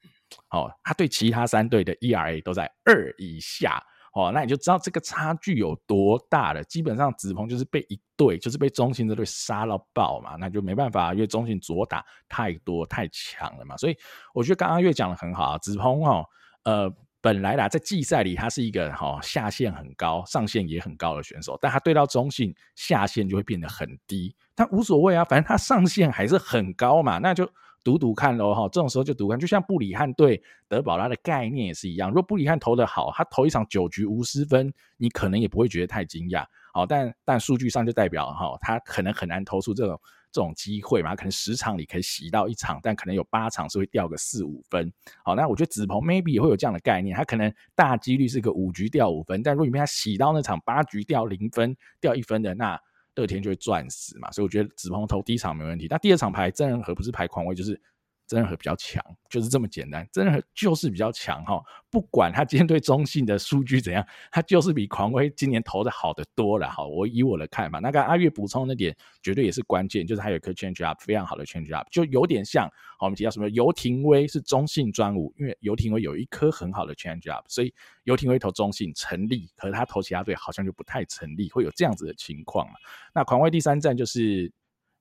Speaker 2: 好，他对其他三队的 ERA 都在二以下。哦，那你就知道这个差距有多大了。基本上子鹏就是被一队，就是被中信这队杀到爆嘛，那就没办法，因为中信左打太多太强了嘛。所以我觉得刚刚月讲的很好啊，子鹏哦，呃，本来啦在季赛里他是一个哈、哦、下限很高、上限也很高的选手，但他对到中信下限就会变得很低，但无所谓啊，反正他上限还是很高嘛，那就。赌赌看喽哈，这种时候就赌看，就像布里汉对德保拉的概念也是一样。如果布里汉投得好，他投一场九局无失分，你可能也不会觉得太惊讶。好，但但数据上就代表哈，他可能很难投出这种这种机会嘛。可能十场里可以洗到一场，但可能有八场是会掉个四五分。好，那我觉得子鹏 maybe 也会有这样的概念，他可能大几率是个五局掉五分，但如果你被他洗到那场八局掉零分、掉一分的那。第二天就会赚死嘛，所以我觉得紫鹏投第一场没问题，但第二场牌，真人和不是牌狂威就是。曾仁和比较强，就是这么简单。曾仁和就是比较强哈，不管他今天对中信的数据怎样，他就是比狂威今年投的好的多了哈。我以我的看法，那个阿月补充那点绝对也是关键，就是他有一颗 change up 非常好的 change up，就有点像我们提到什么游廷威是中信专武，因为游廷威有一颗很好的 change up，所以游廷威投中信成立，可是他投其他队好像就不太成立，会有这样子的情况嘛。那狂威第三站就是。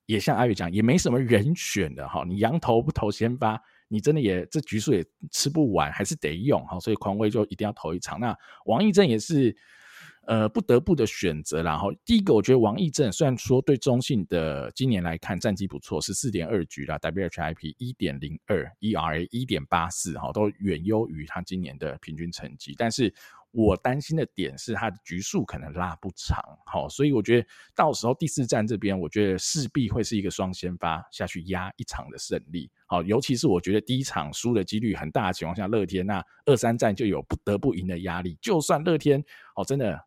Speaker 2: 也像阿宇讲，也没什么人选的哈。你洋投不投先发，你真的也这局数也吃不完，还是得用哈。所以狂威就一定要投一场。那王义正也是呃不得不的选择。然后第一个，我觉得王义正虽然说对中信的今年来看战绩不错，十四点二局啦，WHIP 一点零二，ERA 一点八四哈，都远优于他今年的平均成绩。但是我担心的点是他的局数可能拉不长，好，所以我觉得到时候第四站这边，我觉得势必会是一个双先发下去压一场的胜利，好，尤其是我觉得第一场输的几率很大的情况下，乐天那二三战就有不得不赢的压力，就算乐天哦真的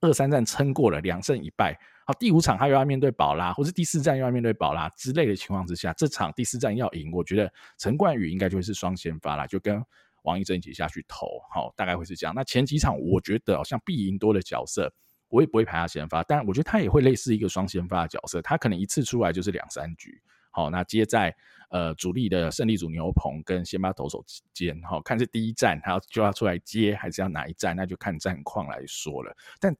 Speaker 2: 二三战撑过了两胜一败。好，第五场他又要面对宝拉，或是第四站又要面对宝拉之类的情况之下，这场第四站要赢，我觉得陈冠宇应该就会是双先发啦，就跟王一正一起下去投，好，大概会是这样。那前几场我觉得好像必赢多的角色，我也不会排他先发，但我觉得他也会类似一个双先发的角色，他可能一次出来就是两三局，好，那接在呃主力的胜利组牛棚跟先发投手之间，好，看是第一站他要就要出来接，还是要哪一站，那就看战况来说了，但。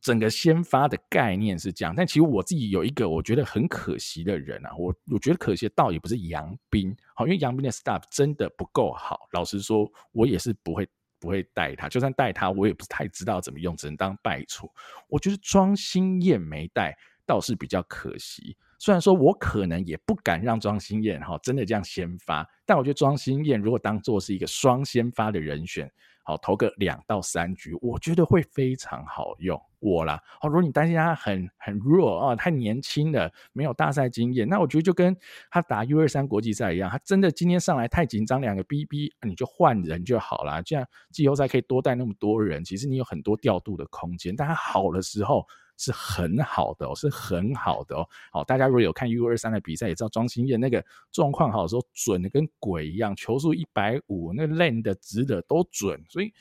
Speaker 2: 整个先发的概念是这样，但其实我自己有一个我觉得很可惜的人啊，我我觉得可惜的倒也不是杨斌，好，因为杨斌的 staff 真的不够好。老实说，我也是不会不会带他，就算带他，我也不是太知道怎么用，只能当败处。我觉得庄心燕没带倒是比较可惜，虽然说我可能也不敢让庄心燕哈真的这样先发，但我觉得庄心燕如果当做是一个双先发的人选。好，投个两到三局，我觉得会非常好用我啦。好，如果你担心他很很弱啊，太年轻了，没有大赛经验，那我觉得就跟他打 U 二三国际赛一样，他真的今天上来太紧张，两个 BB，你就换人就好啦。这样季后赛可以多带那么多人，其实你有很多调度的空间。但他好的时候。是很好的哦，是很好的哦。好，大家如果有看 U 二三的比赛，也知道庄心燕那个状况好的时候，准的跟鬼一样，球速一百五，那 l a n 的直的都准，所以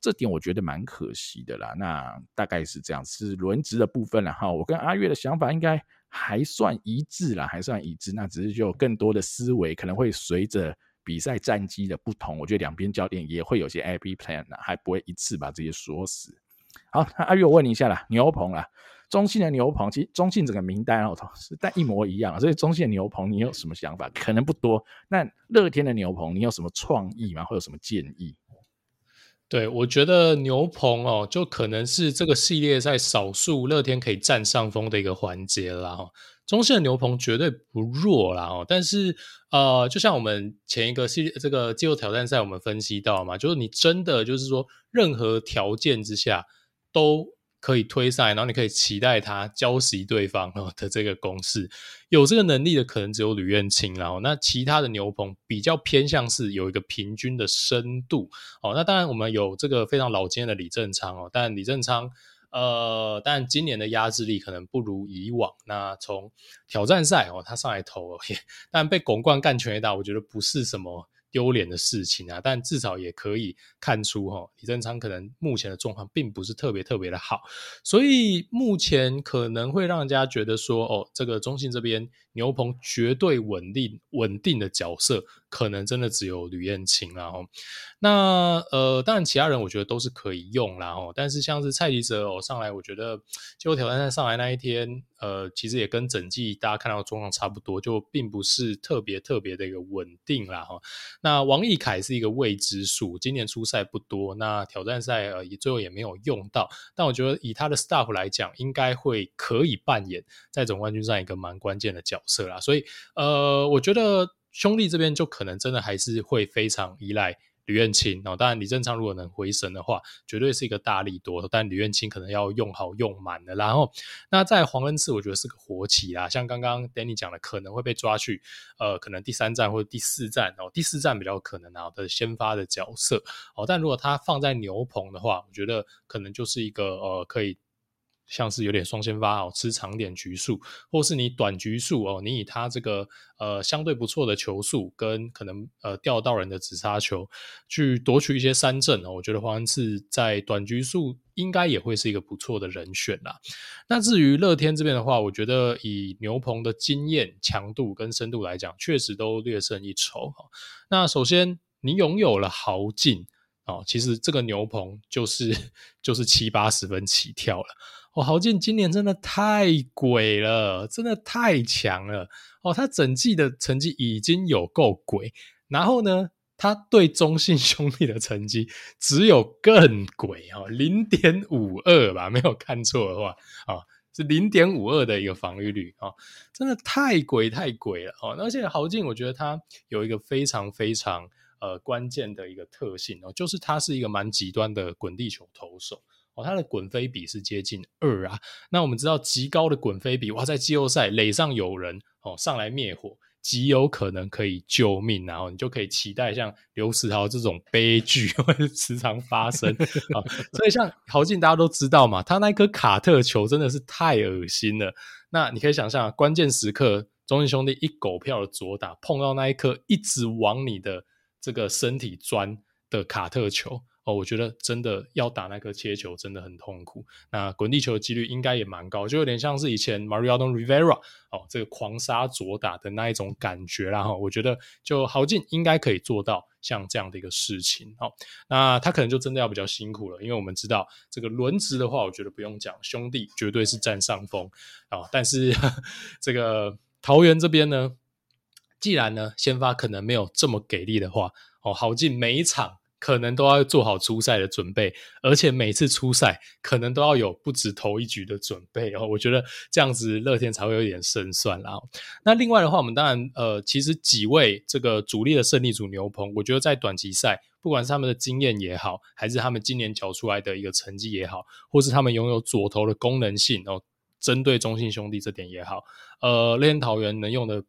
Speaker 2: 这点我觉得蛮可惜的啦。那大概是这样，是轮值的部分了哈。我跟阿月的想法应该还算一致啦，还算一致。那只是就更多的思维可能会随着比赛战绩的不同，我觉得两边教练也会有些 AB plan 啦，还不会一次把这些说死。好，那阿跃，我问你一下啦，牛棚啦，中信的牛棚，其实中信整个名单哦，是但一模一样，所以中信的牛棚，你有什么想法？可能不多。那乐天的牛棚，你有什么创意吗？会有什么建议？
Speaker 3: 对，我觉得牛棚哦，就可能是这个系列在少数乐天可以占上风的一个环节啦。哈，中信的牛棚绝对不弱啦。哦，但是呃，就像我们前一个系列这个季后挑战赛，我们分析到嘛，就是你真的就是说，任何条件之下。都可以推赛，然后你可以期待他浇熄对方 的这个攻势，有这个能力的可能只有吕彦青，然后那其他的牛棚比较偏向是有一个平均的深度哦。那当然我们有这个非常老经验的李正昌哦，但李正昌呃，但今年的压制力可能不如以往。那从挑战赛哦，他上来投了，但被巩冠干全垒打，我觉得不是什么。丢脸的事情啊，但至少也可以看出哈，李正昌可能目前的状况并不是特别特别的好，所以目前可能会让人家觉得说，哦，这个中信这边牛棚绝对稳定稳定的角色，可能真的只有吕燕青啦齁。那呃，当然其他人我觉得都是可以用啦齁，但是像是蔡吉泽哦上来，我觉得季后挑战赛上来那一天。呃，其实也跟整季大家看到的状况差不多，就并不是特别特别的一个稳定啦哈。那王溢凯是一个未知数，今年出赛不多，那挑战赛呃也最后也没有用到。但我觉得以他的 staff 来讲，应该会可以扮演在总冠军战一个蛮关键的角色啦。所以呃，我觉得兄弟这边就可能真的还是会非常依赖。吕彦青哦，当然李正昌如果能回神的话，绝对是一个大利多。但吕彦青可能要用好用满了。然后，那在黄恩赐，我觉得是个活棋啦。像刚刚 Danny 讲的，可能会被抓去，呃，可能第三站或者第四站哦，第四站比较可能啊的先发的角色哦。但如果他放在牛棚的话，我觉得可能就是一个呃可以。像是有点双先发哦，吃长点局数，或是你短局数哦，你以他这个呃相对不错的球速跟可能呃钓到人的指杀球去夺取一些三振哦，我觉得黄恩赐在短局数应该也会是一个不错的人选啦。那至于乐天这边的话，我觉得以牛棚的经验、强度跟深度来讲，确实都略胜一筹哈。那首先你拥有了豪进哦，其实这个牛棚就是 就是七八十分起跳了。哦，豪进今年真的太鬼了，真的太强了哦！他整季的成绩已经有够鬼，然后呢，他对中信兄弟的成绩只有更鬼哦，零点五二吧，没有看错的话啊、哦，是零点五二的一个防御率啊、哦，真的太鬼太鬼了哦！而且豪进，我觉得他有一个非常非常呃关键的一个特性哦，就是他是一个蛮极端的滚地球投手哦，他的滚飞比是接近二啊。那我们知道极高的滚飞比，哇，在季后赛垒上有人哦上来灭火。极有可能可以救命，然后你就可以期待像刘世豪这种悲剧 会时常发生啊。所以像豪进大家都知道嘛，他那颗卡特球真的是太恶心了。那你可以想象，关键时刻中信兄弟一狗票的左打碰到那一颗一直往你的这个身体钻的卡特球。哦，我觉得真的要打那颗切球真的很痛苦。那滚地球的几率应该也蛮高，就有点像是以前 Mariano Rivera 哦，这个狂杀左打的那一种感觉啦。哈，我觉得就豪进应该可以做到像这样的一个事情。哦，那他可能就真的要比较辛苦了，因为我们知道这个轮值的话，我觉得不用讲，兄弟绝对是占上风啊。但是 这个桃园这边呢，既然呢先发可能没有这么给力的话，哦，豪进每一场。可能都要做好出赛的准备，而且每次出赛可能都要有不止投一局的准备哦。我觉得这样子乐天才会有点胜算啦。那另外的话，我们当然呃，其实几位这个主力的胜利组牛棚，我觉得在短期赛，不管是他们的经验也好，还是他们今年缴出来的一个成绩也好，或是他们拥有左投的功能性哦，针对中信兄弟这点也好，呃，乐天桃园能用的。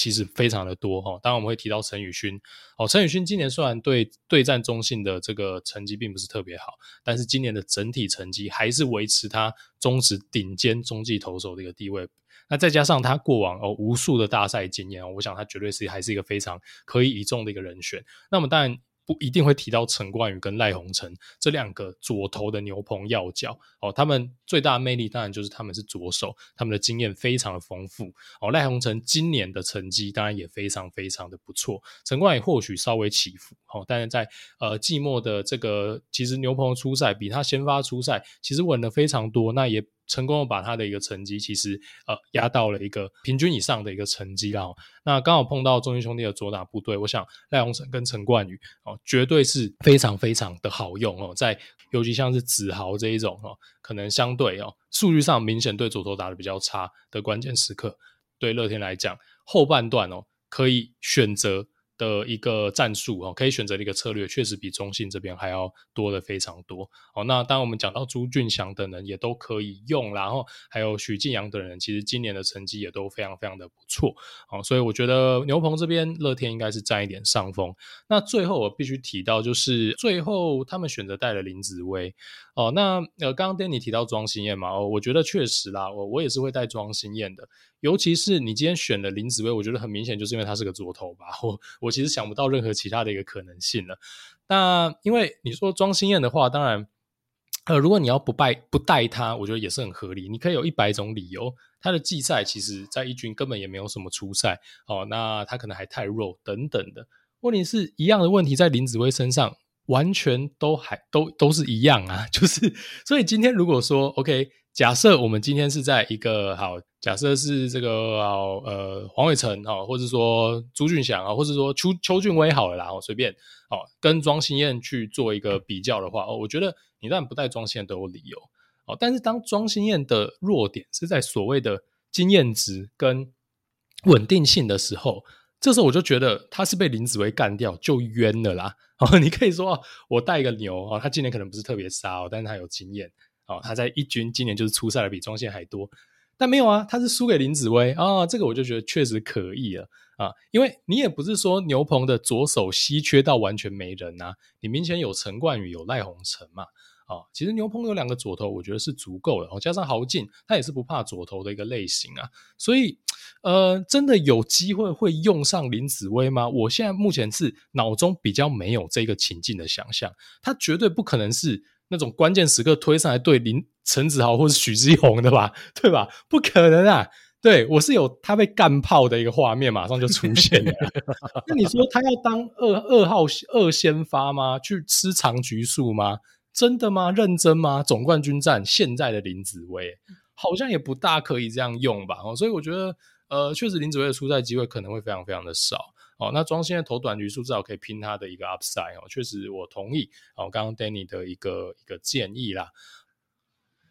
Speaker 3: 其实非常的多哈，当然我们会提到陈宇勋哦，陈宇勋今年虽然对对战中信的这个成绩并不是特别好，但是今年的整体成绩还是维持他中职顶尖中继投手的一个地位。那再加上他过往哦无数的大赛经验哦，我想他绝对是还是一个非常可以倚重的一个人选。那么当然。不一定会提到陈冠宇跟赖鸿诚这两个左投的牛棚要角哦，他们最大的魅力当然就是他们是左手，他们的经验非常的丰富哦。赖鸿诚今年的成绩当然也非常非常的不错，陈冠宇或许稍微起伏哦，但是在呃季末的这个其实牛棚的出赛比他先发出赛其实稳了非常多，那也。成功的把他的一个成绩，其实呃压到了一个平均以上的一个成绩啦。那刚好碰到中信兄弟的左打部队，我想赖鸿诚跟陈冠宇哦，绝对是非常非常的好用哦。在尤其像是子豪这一种哦，可能相对哦数据上明显对左投打的比较差的关键时刻，对乐天来讲后半段哦可以选择。的一个战术哦，可以选择的一个策略，确实比中信这边还要多的非常多哦。那当然我们讲到朱俊祥等人也都可以用，然后还有许晋阳等人，其实今年的成绩也都非常非常的不错哦。所以我觉得牛棚这边乐天应该是占一点上风。那最后我必须提到，就是最后他们选择带了林子崴哦。那呃，刚刚 Danny 提到庄心燕嘛，哦，我觉得确实啦，我我也是会带庄心燕的。尤其是你今天选了林子薇，我觉得很明显就是因为他是个左投吧。我我其实想不到任何其他的一个可能性了。那因为你说庄心燕的话，当然，呃，如果你要不拜不带他，我觉得也是很合理。你可以有一百种理由。他的季赛其实在一军根本也没有什么出赛哦，那他可能还太弱等等的。问题是一样的问题在林子薇身上完全都还都都是一样啊，就是所以今天如果说 OK。假设我们今天是在一个好，假设是这个呃黄伟成哈，或者说朱俊祥啊，或者说邱邱俊威好了啦，随便哦，跟庄心燕去做一个比较的话哦，我觉得你当然不带庄心燕都有理由哦，但是当庄心燕的弱点是在所谓的经验值跟稳定性的时候，这时候我就觉得他是被林子薇干掉就冤了啦。哦，你可以说我带一个牛哦，他今年可能不是特别杀，但是他有经验。哦，他在一军今年就是出赛的比庄信还多，但没有啊，他是输给林子薇啊，这个我就觉得确实可以了。啊，因为你也不是说牛棚的左手稀缺到完全没人啊，你明显有陈冠宇有赖鸿成嘛，啊，其实牛棚有两个左投，我觉得是足够的，哦，加上豪进，他也是不怕左投的一个类型啊，所以呃，真的有机会会用上林子薇吗？我现在目前是脑中比较没有这个情境的想象，他绝对不可能是。那种关键时刻推上来对林陈子豪或是许志宏的吧，对吧？不可能啊！对，我是有他被干炮的一个画面，马上就出现了。那你说他要当二二号二先发吗？去吃长局数吗？真的吗？认真吗？总冠军战现在的林子薇好像也不大可以这样用吧？所以我觉得，呃，确实林子薇的出赛机会可能会非常非常的少。哦，那庄心燕投短局数至少可以拼他的一个 upside 哦，确实我同意哦，刚刚 Danny 的一个一个建议啦。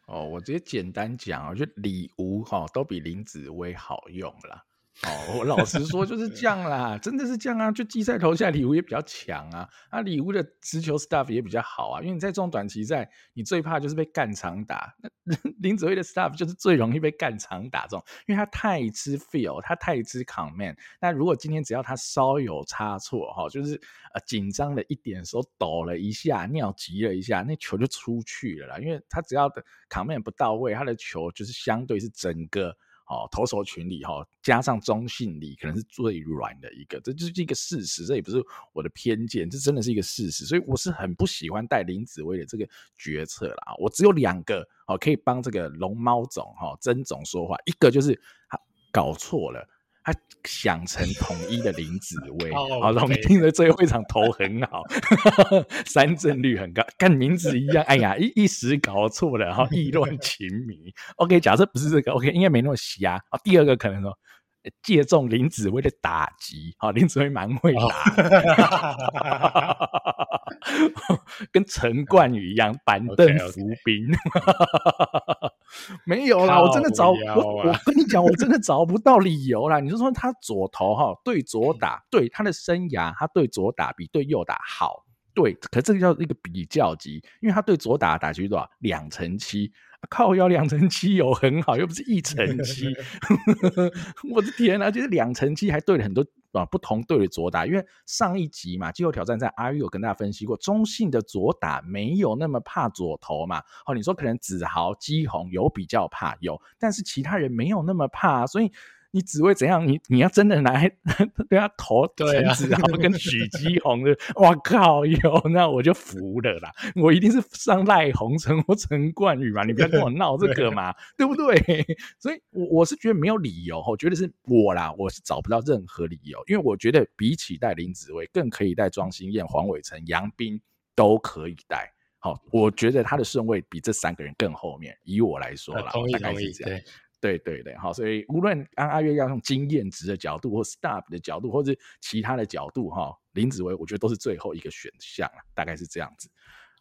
Speaker 2: 哦，我直接简单讲，我觉得李吴哈都比林子薇好用啦。哦，我老实说就是这样啦，真的是这样啊。就季赛投下礼物也比较强啊，啊，礼物的持球 stuff 也比较好啊。因为你在这种短期赛，你最怕就是被干长打。那 林子崴的 stuff 就是最容易被干长打中，因为他太吃 feel，他太吃 command。那如果今天只要他稍有差错哈，就是呃紧张了一点，手抖了一下，尿急了一下，那球就出去了啦。因为他只要的 command 不到位，他的球就是相对是整个。哦，投手群里哈，加上中信里可能是最软的一个，这就是一个事实，这也不是我的偏见，这真的是一个事实，所以我是很不喜欢带林子薇的这个决策啦。我只有两个哦，可以帮这个龙猫总哈曾总说话，一个就是他搞错了。他想成统一的林子薇，好，统一的最后一场投很好，三振率很高，跟名字一样。哎呀，一一时搞错了，然后意乱 情迷。OK，假设不是这个，OK，应该没那么瞎。啊第二个可能说。借重林子薇的打击，好，林子薇蛮会打，哦、跟陈冠宇一样板凳伏兵。没有啦，我真的找我，我跟你讲，我真的找不到理由啦。你就说他左投哈，对左打，对他的生涯，他对左打比对右打好，对，可这个叫一个比较级，因为他对左打打击率多少？两成七。靠腰两成七有很好，又不是一成七，我的天啊，就是两成七还对了很多啊不同队的左打，因为上一集嘛，季后挑战赛阿玉有跟大家分析过，中性的左打没有那么怕左投嘛，哦，你说可能子豪、基宏有比较怕有，但是其他人没有那么怕，所以。你只会怎样？你你要真的来 对他投陈子豪跟许基宏的，哇靠哟，那我就服了啦！我一定是上赖鸿成或陈冠宇嘛，你不要跟我闹这个嘛，对，对不对？所以，我我是觉得没有理由，我觉得是我啦，我是找不到任何理由，因为我觉得比起带林子薇，更可以带庄心燕、黄伟成、杨斌都可以带。好，我觉得他的顺位比这三个人更后面。以我来说啦，大概是这样。对对对，好，所以无论按阿月要用经验值的角度，或 staff 的角度，或者其他的角度，哈，林子崴我觉得都是最后一个选项，大概是这样子。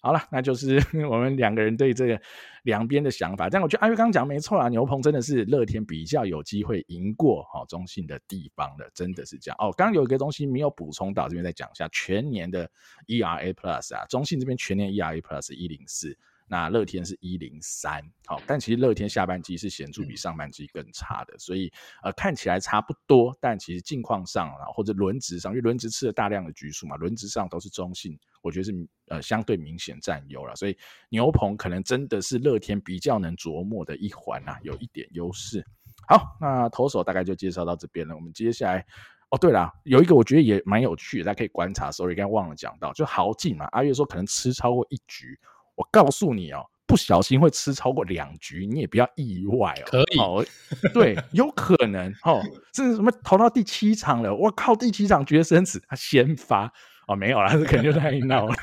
Speaker 2: 好了，那就是 我们两个人对这个两边的想法。但我觉得阿月刚刚讲没错啊，牛棚真的是乐天比较有机会赢过哈中信的地方的，真的是这样。哦，刚刚有一个东西没有补充到，这边再讲一下全年的 ERA Plus 啊，中信这边全年 ERA Plus 一零四。那乐天是一零三，好，但其实乐天下半季是显著比上半季更差的，所以呃看起来差不多，但其实境况上啊或者轮值上，因为轮值吃了大量的局数嘛，轮值上都是中性，我觉得是呃相对明显占优了，所以牛棚可能真的是乐天比较能琢磨的一环啊，有一点优势。好，那投手大概就介绍到这边了，我们接下来哦对了，有一个我觉得也蛮有趣的，大家可以观察，sorry 刚刚忘了讲到，就豪进嘛，阿月说可能吃超过一局。我告诉你哦，不小心会吃超过两局，你也不要意外哦。可以，哦、对，有可能哦。甚至什么投到第七场了，我靠，第七场决生死，他先发哦，没有啦，这肯定就太闹了。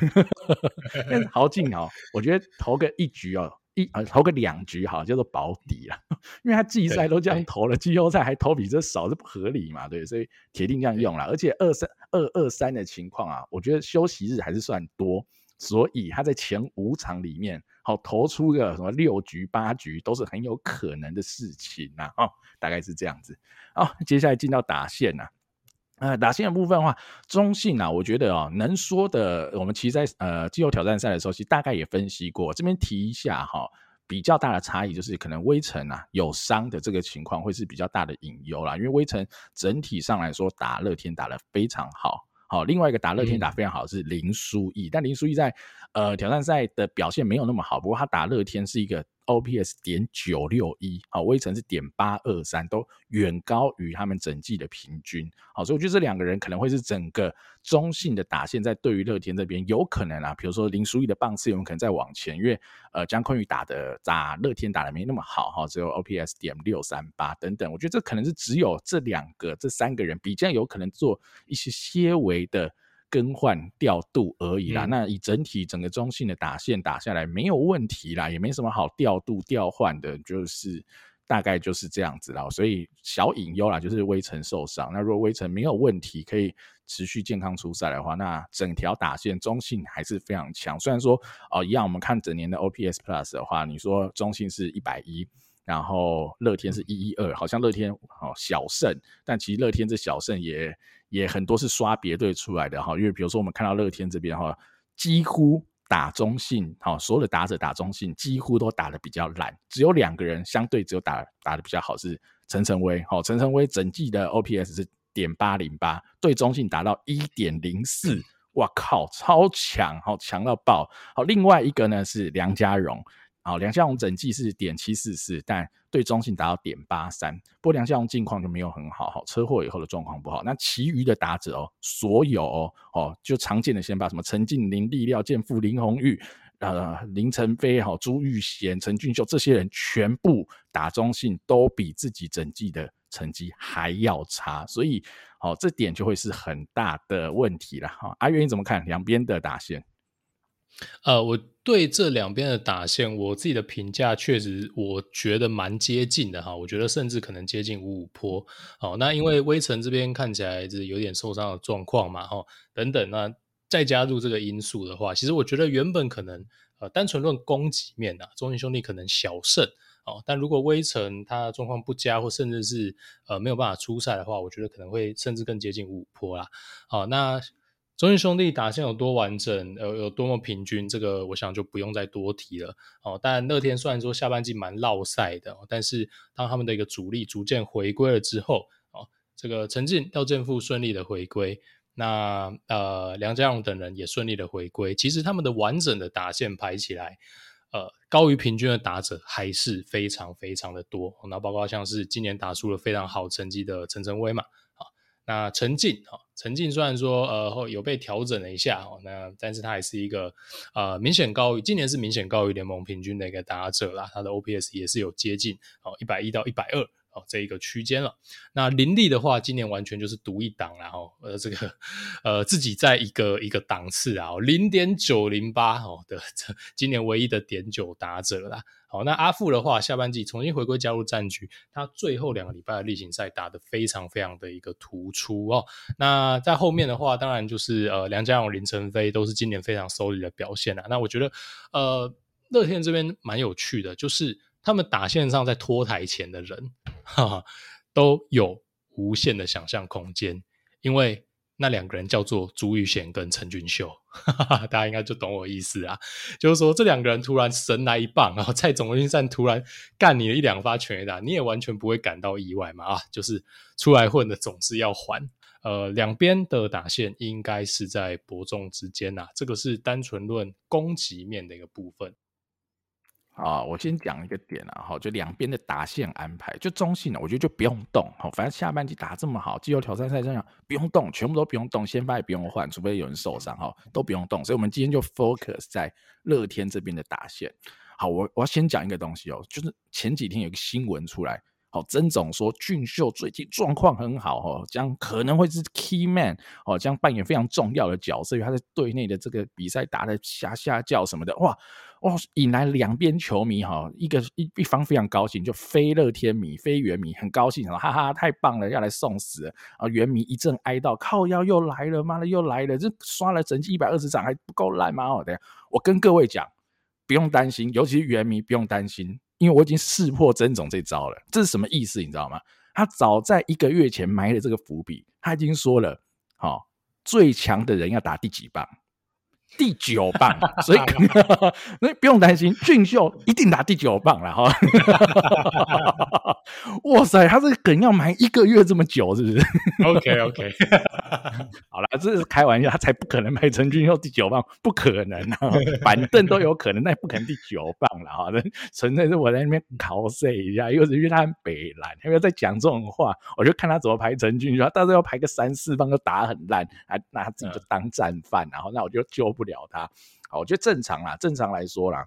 Speaker 2: 但是豪进哦，我觉得投个一局哦，一啊投个两局好，叫做保底了，因为他季赛都这样投了，季后赛还投比这少，这不合理嘛？对，所以铁定这样用了。而且二三二二三的情况啊，我觉得休息日还是算多。所以他在前五场里面，好投出个什么六局八局都是很有可能的事情呐，哦，大概是这样子。好，接下来进到打线呐，呃，打线的部分的话，中信啊，我觉得哦，能说的，我们其实在呃季后挑战赛的时候，其实大概也分析过，这边提一下哈，比较大的差异就是可能威晨啊有伤的这个情况会是比较大的隐忧啦，因为威晨整体上来说打乐天打得非常好。好，另外一个打乐天打非常好的是林书义，嗯、但林书义在呃挑战赛的表现没有那么好，不过他打乐天是一个。OPS 点九六一，好，威晨是点八二三，都远高于他们整季的平均，好，所以我觉得这两个人可能会是整个中性的打线在对于乐天这边有可能啊，比如说林书义的棒次有可能再往前，因为呃江坤宇打的打乐天打的没那么好哈，只有 OPS 点六三八等等，我觉得这可能是只有这两个这三个人比较有可能做一些些微的。更换调度而已啦，嗯、那以整体整个中信的打线打下来没有问题啦，也没什么好调度调换的，就是大概就是这样子啦。所以小隐忧啦，就是威晨受伤。那如果威晨没有问题，可以持续健康出赛的话，那整条打线中信还是非常强。虽然说哦、呃，一样我们看整年的 OPS Plus 的话，你说中信是一百一。然后乐天是一一二，好像乐天哦小胜，但其实乐天这小胜也也很多是刷别队出来的哈，因为比如说我们看到乐天这边哈，几乎打中信，好所有的打者打中信几乎都打得比较烂，只有两个人相对只有打打得比较好是陈晨威，好陈晨威整季的 OPS 是点八零八，对中信达到一点零四。哇靠，超强，好强到爆！好，另外一个呢是梁家荣，好，梁家荣整季是点七四四，但对中信达到点八三。不过梁家荣近况就没有很好，好车祸以后的状况不好。那其余的打者哦，所有哦，哦就常见的先发什么陈敬林、林立廖健富、林泓育、呃林承飞、好朱玉贤、陈俊秀这些人全部打中信都比自己整季的成绩还要差，所以。好，这点就会是很大的问题了哈。阿、啊、元你怎么看两边的打线？
Speaker 3: 呃，我对这两边的打线，我自己的评价确实我觉得蛮接近的哈。我觉得甚至可能接近五五坡。好，那因为微城这边看起来是有点受伤的状况嘛，哈，等等，那再加入这个因素的话，其实我觉得原本可能呃，单纯论攻击面啊，中信兄弟可能小胜。哦，但如果微城他状况不佳，或甚至是呃没有办法出赛的话，我觉得可能会甚至更接近五坡啦。好，那中信兄弟打线有多完整，呃，有多么平均，这个我想就不用再多提了。哦，但乐天虽然说下半季蛮落赛的，但是当他们的一个主力逐渐回归了之后，哦，这个陈进、廖健富顺利的回归，那呃梁家荣等人也顺利的回归，其实他们的完整的打线排起来。呃，高于平均的打者还是非常非常的多。那包括像是今年打出了非常好成绩的陈晨威嘛，啊，那陈进，啊，陈进虽然说呃有被调整了一下哦，那但是他还是一个呃明显高于今年是明显高于联盟平均的一个打者啦，他的 OPS 也是有接近哦一百一到一百二。哦，这一个区间了。那林立的话，今年完全就是独一档，然后呃，这个呃自己在一个一个档次啊，零点九零八哦的这今年唯一的点九打者啦。好，那阿富的话，下半季重新回归加入战局，他最后两个礼拜的例行赛打得非常非常的一个突出哦。那在后面的话，当然就是呃梁家勇、林晨飞都是今年非常优异的表现啦。那我觉得呃乐天这边蛮有趣的，就是。他们打线上在拖台前的人，哈哈，都有无限的想象空间，因为那两个人叫做朱玉贤跟陈俊秀，哈哈，大家应该就懂我意思啊，就是说这两个人突然神来一棒，然后在总冠军赛突然干你了一两发全垒打，你也完全不会感到意外嘛啊，就是出来混的总是要还，呃，两边的打线应该是在伯仲之间呐，这个是单纯论攻击面的一个部分。
Speaker 2: 啊，我先讲一个点啊，哈，就两边的打线安排，就中性呢，我觉得就不用动，哈，反正下半季打这么好，季后挑战赛这样不用动，全部都不用动，先发也不用换，除非有人受伤，哈，都不用动，所以我们今天就 focus 在乐天这边的打线。好，我我要先讲一个东西哦，就是前几天有个新闻出来。好，曾总说俊秀最近状况很好哦，将可能会是 key man 哦，将扮演非常重要的角色，因为他在队内的这个比赛打得吓吓叫什么的，哇哇，引来两边球迷哈，一个一一方非常高兴，就非乐天迷、非原迷很高兴，哈哈，太棒了，要来送死啊！猿迷一阵哀悼，靠腰又来了，妈的又来了，这刷了整季一百二十场还不够烂吗？我跟各位讲，不用担心，尤其是原迷不用担心。因为我已经识破曾总这招了，这是什么意思？你知道吗？他早在一个月前埋了这个伏笔，他已经说了，好、最强的人要打第几棒？第九棒，所以那 不用担心，俊秀一定打第九棒了哈。哇塞，他这个梗要埋一个月这么久，是不是
Speaker 3: ？OK OK，
Speaker 2: 好了，这是开玩笑，他才不可能埋陈俊秀第九棒，不可能啊，板凳都有可能，那也不可能第九棒了哈。纯粹是我在那边考试一下，又是因为他很北烂，要不要再讲这种话？我就看他怎么排陈俊秀，他到时候要排个三四棒都打很烂，啊，那他自己就当战犯，然后那我就救不了他，好，我觉得正常啦，正常来说啦，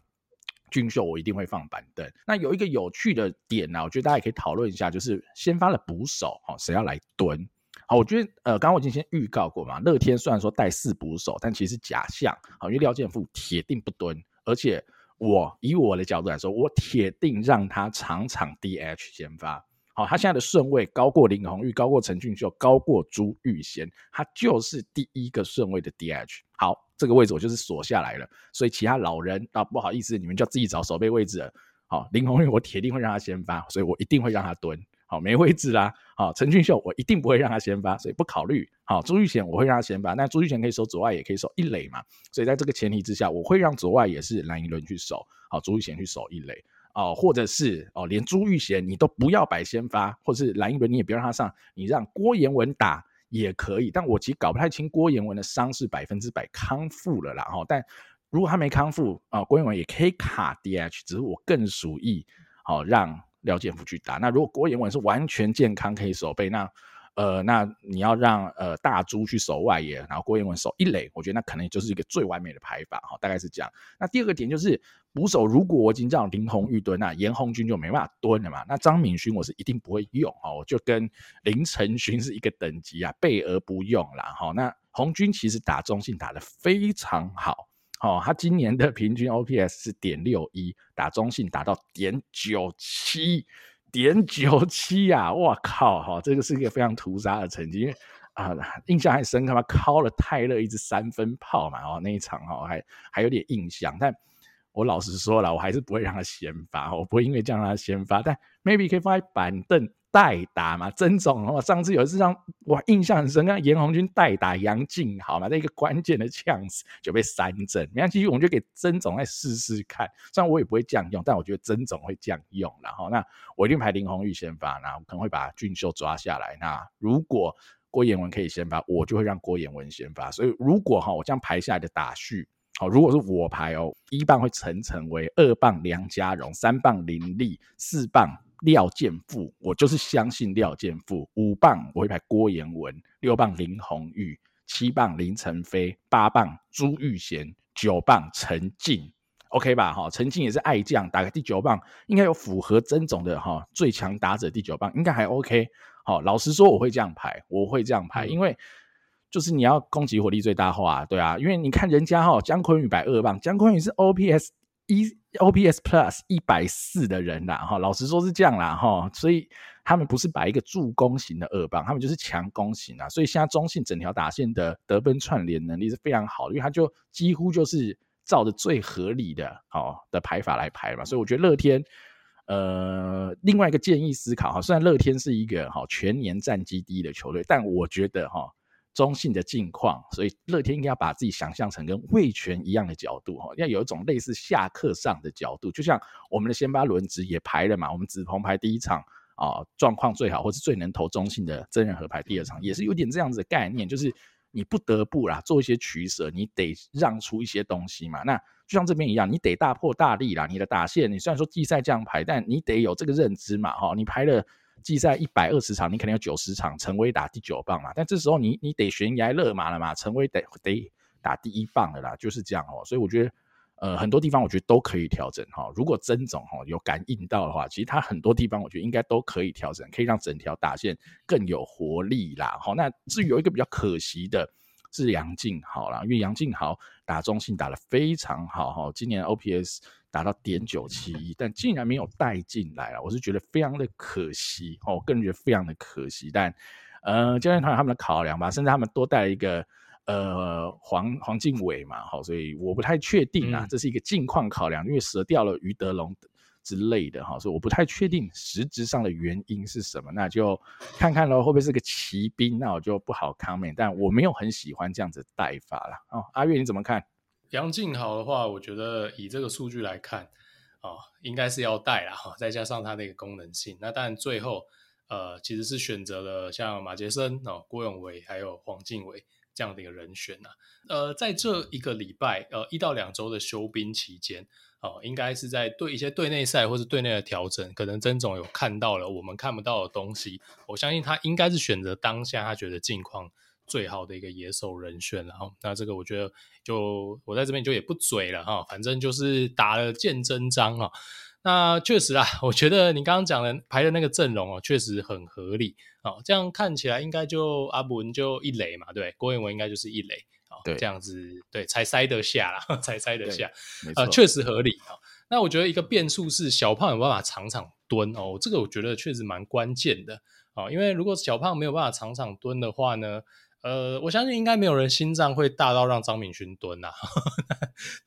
Speaker 2: 俊秀我一定会放板凳。那有一个有趣的点呢，我觉得大家也可以讨论一下，就是先发的捕手，好，谁要来蹲？好，我觉得呃，刚刚我已经先预告过嘛，乐天虽然说带四捕手，但其实假象，好，因为廖健富铁定不蹲，而且我以我的角度来说，我铁定让他场场 DH 先发。好，他现在的顺位高过林泓育，高过陈俊秀，高过朱玉贤，他就是第一个顺位的 DH。好，这个位置我就是锁下来了，所以其他老人啊，不好意思，你们就要自己找守备位置了。好，林鸿玉我铁定会让他先发，所以我一定会让他蹲。好，没位置啦。好，陈俊秀我一定不会让他先发，所以不考虑。好，朱玉贤我会让他先发，那朱玉贤可以守左外，也可以守一垒嘛。所以在这个前提之下，我会让左外也是蓝寅伦去守，好，朱玉贤去守一垒。哦，或者是哦，连朱玉贤你都不要摆先发，或者是蓝寅伦你也别让他上，你让郭彦文打也可以。但我其实搞不太清郭彦文的伤是百分之百康复了啦。哈，但如果他没康复啊，郭彦文也可以卡 DH，只是我更属意好让。廖建福去打，那如果郭彦文是完全健康可以守备，那呃，那你要让呃大猪去守外野，然后郭彦文守一垒，我觉得那可能就是一个最完美的排法哈，大概是这样。那第二个点就是捕手，如果我已经叫林鸿玉蹲，那严红军就没办法蹲了嘛。那张敏勋我是一定不会用哈，我就跟林承勋是一个等级啊，备而不用啦哈。那红军其实打中信打得非常好。哦，他今年的平均 OPS 是点六一，打中信打到点九七，点九七呀！我靠！哈，这个是一个非常屠杀的成绩，因为啊，印象还深刻嘛，敲了泰勒一支三分炮嘛，哦，那一场哦，还还有点印象。但我老实说了，我还是不会让他先发，我不会因为这样让他先发，但 maybe 可以放在板凳。代打嘛，曾总哦，上次有一次让我印象很深，让严鸿钧代打杨靖，好嘛，那一个关键的呛死就被三振。没关系，我们就给曾总来试试看。虽然我也不会这样用，但我觉得曾总会这样用。然后，那我一定排林鸿玉先发，然后可能会把俊秀抓下来。那如果郭彦文可以先发，我就会让郭彦文先发。所以，如果哈我这样排下来的打序，好，如果是我排哦，一棒会陈晨为，二棒梁家荣，三棒林立，四棒。廖健富，我就是相信廖健富。五棒我会排郭彦文，六棒林鸿玉，七棒林晨飞，八棒朱玉贤，九棒陈静，OK 吧？哈，陈静也是爱将，打个第九棒应该有符合曾总的哈最强打者第九棒，应该还 OK。好，老实说我会这样排，我会这样排，因为就是你要攻击火力最大化，对啊，因为你看人家哈姜昆宇摆二棒，姜昆宇是 OPS。一 OPS Plus 一百四的人啦，哈，老实说是这样啦，哈，所以他们不是摆一个助攻型的二棒，他们就是强攻型啊，所以现在中信整条打线的得分串联能力是非常好的，因为他就几乎就是照着最合理的好的排法来排嘛，所以我觉得乐天，呃，另外一个建议思考哈，虽然乐天是一个哈全年战绩第一的球队，但我觉得哈。中性的境况，所以乐天应该要把自己想象成跟味全一样的角度哈，要有一种类似下课上的角度，就像我们的先发轮值也排了嘛，我们紫鹏排第一场啊，状况最好或是最能投中性的曾仁和排第二场，也是有点这样子的概念，就是你不得不啦做一些取舍，你得让出一些东西嘛。那就像这边一样，你得大破大立啦，你的打线，你虽然说季赛这样排，但你得有这个认知嘛哈，你排了。季赛一百二十场，你肯定有九十场，陈威打第九棒嘛。但这时候你你得悬崖勒马了嘛，陈威得得打第一棒了啦，就是这样哦。所以我觉得，呃，很多地方我觉得都可以调整哈。如果曾总哈有感应到的话，其实他很多地方我觉得应该都可以调整，可以让整条大线更有活力啦。好，那至于有一个比较可惜的是杨静豪啦，因为杨静豪打中信打得非常好哈，今年 OPS。打到点九七一，但竟然没有带进来了，我是觉得非常的可惜哦，我个人觉得非常的可惜。但呃，教练团他们的考量吧，甚至他们多带了一个呃黄黄敬伟嘛，好，所以我不太确定啊，这是一个近况考量，因为折掉了于德龙之类的哈，所以我不太确定实质上的原因是什么，那就看看喽，会不会是个骑兵？那我就不好 comment，但我没有很喜欢这样子带法了哦。阿月你怎么看？
Speaker 3: 杨静豪的话，我觉得以这个数据来看，哦，应该是要带啦哈，再加上它的一个功能性。那但最后，呃，其实是选择了像马杰森、哦、郭永维还有黄敬伟这样的一个人选呐。呃，在这一个礼拜，呃，一到两周的休兵期间，哦，应该是在对一些队内赛或是队内的调整，可能曾总有看到了我们看不到的东西。我相信他应该是选择当下他觉得近况。最好的一个野手人选，然后那这个我觉得就我在这边就也不嘴了哈，反正就是打了见真章啊。那确实啊，我觉得你刚刚讲的排的那个阵容哦，确实很合理啊。这样看起来应该就阿文就一垒嘛，对，郭彦文应该就是一垒啊，对，这样子对才塞得下啦，才塞得下，呃，确实合理啊。那我觉得一个变数是小胖有办法场场蹲哦，这个我觉得确实蛮关键的啊，因为如果小胖没有办法场场蹲的话呢？呃，我相信应该没有人心脏会大到让张敏勋蹲呐、啊，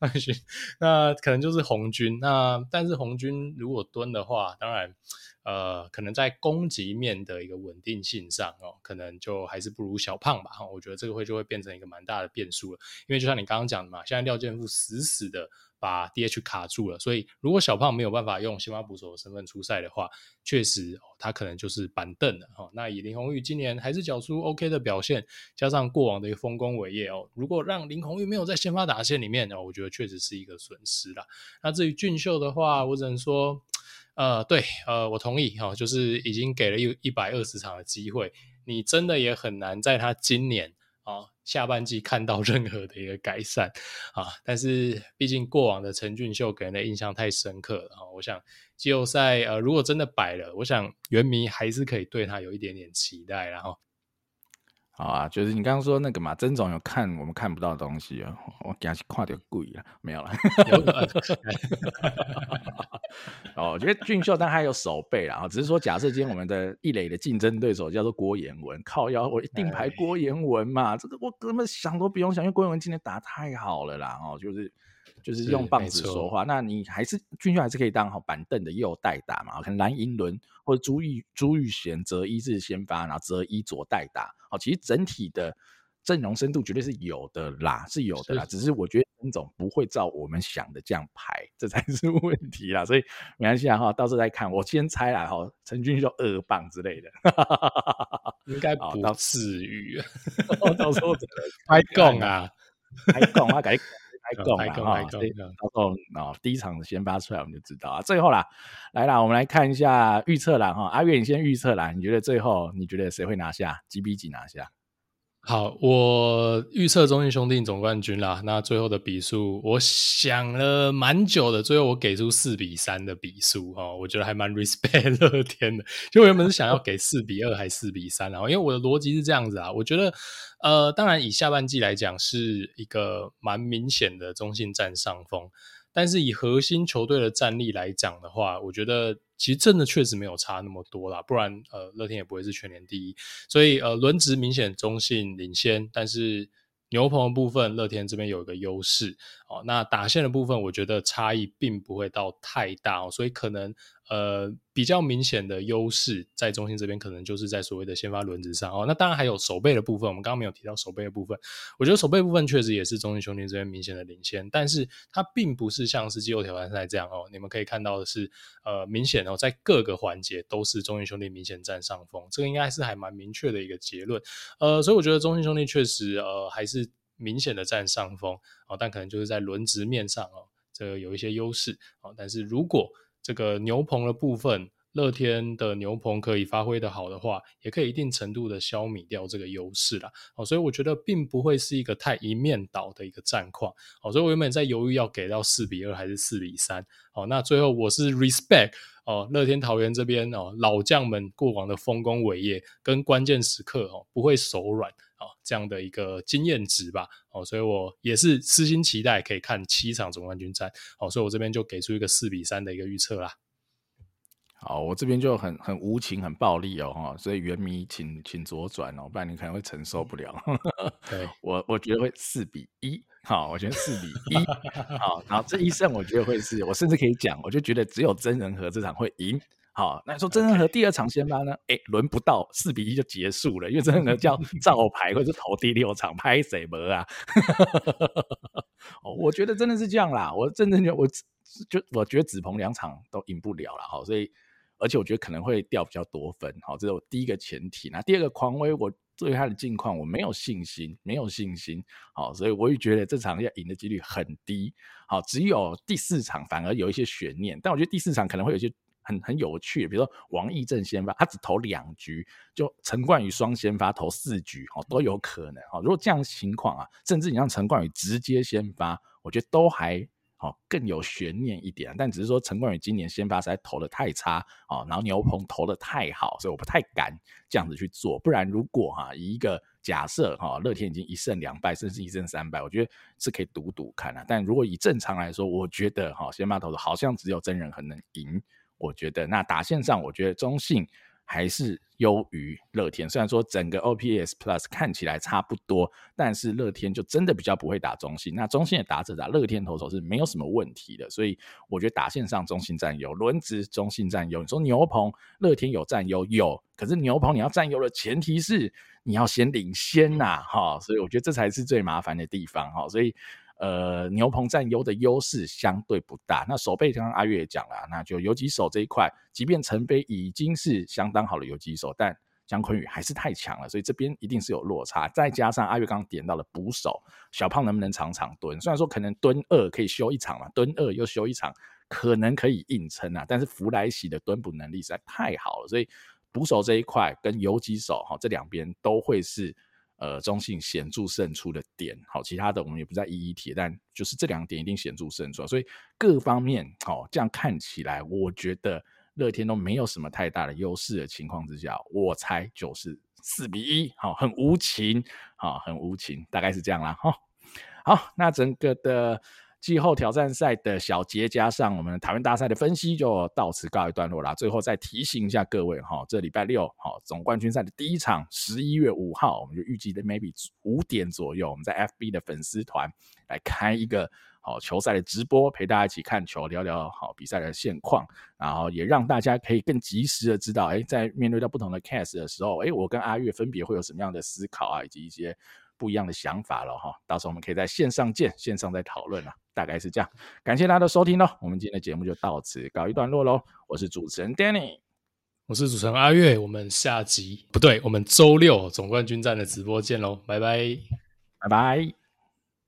Speaker 3: 张敏勋，那可能就是红军。那但是红军如果蹲的话，当然，呃，可能在攻击面的一个稳定性上哦，可能就还是不如小胖吧。哈我觉得这个会就会变成一个蛮大的变数了，因为就像你刚刚讲的嘛，现在廖健富死死的。把 DH 卡住了，所以如果小胖没有办法用先发捕手的身份出赛的话，确实、哦、他可能就是板凳了哈、那以林泓育今年还是缴出 OK 的表现，加上过往的一个丰功伟业哦，如果让林泓育没有在先发打线里面，哦，我觉得确实是一个损失啦。那至于俊秀的话，我只能说，呃，对，呃，我同意哈、就是已经给了一一百二十场的机会，你真的也很难在他今年。啊，下半季看到 任何的一个改善啊，但是毕竟过往的陈俊秀给人的印象太深刻了，我想季后赛呃，如果真的摆了，我想原迷还是可以对他有一点点期待，然后。
Speaker 2: 好啊，就是你刚刚说那个嘛，曾总有看我们看不到的东西啊，我给他去跨点贵了，没有了。哦，我觉得俊秀但还有守备啦，只是说假设今天我们的一垒的竞争对手叫做郭彦文，靠腰我一定排郭彦文嘛，这个我根本想都不用想，因为郭彦文今天打太好了啦，哦，就是。就是用棒子说话，那你还是俊秀还是可以当好板凳的右代打嘛？可能蓝银伦或者朱玉朱玉贤择一是先发，然后择一左代打。哦，其实整体的阵容深度绝对是有的啦，是有的啦。只是我觉得曾总不会照我们想的这样排，这才是 问题啦。所以没关系啊，哈，到时候再看。我先猜啦，哈，陈俊秀二棒之类的，
Speaker 3: 应该不至于。
Speaker 2: 到时候
Speaker 3: 还讲啊，
Speaker 2: 还讲啊，改。来讲啦哈，到时候啊，第一场先发出来我们就知道啊。最后啦，来啦，我们来看一下预测啦哈。阿月，你先预测啦，你觉得最后你觉得谁会拿下？几比几拿下？
Speaker 3: 好，我预测中信兄弟总冠军啦。那最后的比数，我想了蛮久的，最后我给出四比三的比数哦，我觉得还蛮 respect 乐天的。就我原本是想要给四比二还是四比三啊？因为我的逻辑是这样子啊，我觉得呃，当然以下半季来讲是一个蛮明显的中信占上风。但是以核心球队的战力来讲的话，我觉得其实真的确实没有差那么多啦，不然呃乐天也不会是全年第一。所以呃轮值明显中性领先，但是牛棚的部分乐天这边有一个优势哦。那打线的部分，我觉得差异并不会到太大哦，所以可能。呃，比较明显的优势在中信这边，可能就是在所谓的先发轮值上哦。那当然还有守备的部分，我们刚刚没有提到守备的部分。我觉得守备部分确实也是中信兄弟这边明显的领先，但是它并不是像是季后挑战赛这样哦。你们可以看到的是，呃，明显哦，在各个环节都是中信兄弟明显占上风，这个应该是还蛮明确的一个结论。呃，所以我觉得中信兄弟确实呃还是明显的占上风哦，但可能就是在轮值面上哦，这个有一些优势哦。但是如果这个牛棚的部分，乐天的牛棚可以发挥的好的话，也可以一定程度的消弭掉这个优势啦。哦，所以我觉得并不会是一个太一面倒的一个战况。哦，所以我原本在犹豫要给到四比二还是四比三。哦，那最后我是 respect 哦，乐天桃园这边哦，老将们过往的丰功伟业跟关键时刻哦不会手软。这样的一个经验值吧，哦，所以我也是私心期待可以看七场总冠军战，哦，所以我这边就给出一个四比三的一个预测啦。
Speaker 2: 好，我这边就很很无情、很暴力哦，哈，所以原迷请请左转哦，不然你可能会承受不了。
Speaker 3: 对，
Speaker 2: 我我觉得会四比一，好，我觉得四比一，好，然后这一胜我觉得会是，我甚至可以讲，我就觉得只有真人和这场会赢。好，那说曾仁和第二场先发呢？哎、轮不到四比一就结束了，因为曾仁和叫 照牌或者是投第六场拍谁门啊？哦，我觉得真的是这样啦。我真的觉得我就我觉得子鹏两场都赢不了了，好，所以而且我觉得可能会掉比较多分。好，这是我第一个前提。那第二个，狂威，我对他的近况我没有信心，没有信心。好，所以我也觉得这场要赢的几率很低。好，只有第四场反而有一些悬念，但我觉得第四场可能会有一些。很很有趣，比如说王毅正先发，他只投两局，就陈冠宇双先发投四局，哦，都有可能，哦，如果这样情况啊，甚至你让陈冠宇直接先发，我觉得都还哦更有悬念一点。但只是说陈冠宇今年先发实在投的太差，哦，然后牛棚投的太好，所以我不太敢这样子去做。不然如果哈、以一个假设哈，乐天已经一胜两败，甚至一胜三败，我觉得是可以赌赌看啊。但如果以正常来说，我觉得哈先发投的好像只有真人很能赢。我觉得那打线上，我觉得中信还是优于乐天。虽然说整个 OPS Plus 看起来差不多，但是乐天就真的比较不会打中信。那中信的打者打乐天投手是没有什么问题的，所以我觉得打线上中信占优，轮值中信占优。你说牛棚乐天有占优有，可是牛棚你要占优的前提是你要先领先呐，哈，所以我觉得这才是最麻烦的地方，哈，所以。呃，牛棚占优的优势相对不大。那守备刚刚阿月也讲了，那就游击手这一块，即便陈飞已经是相当好的游击手，但江坤宇还是太强了，所以这边一定是有落差。再加上阿月刚刚点到了捕手，小胖能不能常常蹲？虽然说可能蹲二可以休一场嘛，蹲二又休一场，可能可以硬撑啊。但是福来喜的蹲捕能力实在太好了，所以捕手这一块跟游击手哈，这两边都会是。呃，中性显著胜出的点，好，其他的我们也不再一一提，但就是这两点一定显著胜出，所以各方面，好，这样看起来，我觉得乐天都没有什么太大的优势的情况之下，我猜就是四比一，好，很无情，好，很无情，大概是这样啦，哈，好，那整个的。季后挑战赛的小结，加上我们台湾大赛的分析，就到此告一段落啦。最后再提醒一下各位哈，这礼拜六哈总冠军赛的第一场，十一月五号，我们就预计的 maybe 五点左右，我们在 FB 的粉丝团来开一个好球赛的直播，陪大家一起看球，聊聊好比赛的现况，然后也让大家可以更及时的知道，哎，在面对到不同的 case 的时候，哎，我跟阿月分别会有什么样的思考啊，以及一些。不一样的想法了哈，到时候我们可以在线上见，线上再讨论了，大概是这样。感谢大家的收听喽，我们今天的节目就到此告一段落喽。我是主持人 Danny，
Speaker 3: 我是主持人阿月，我们下集不对，我们周六总冠军战的直播见喽，拜拜，
Speaker 2: 拜拜。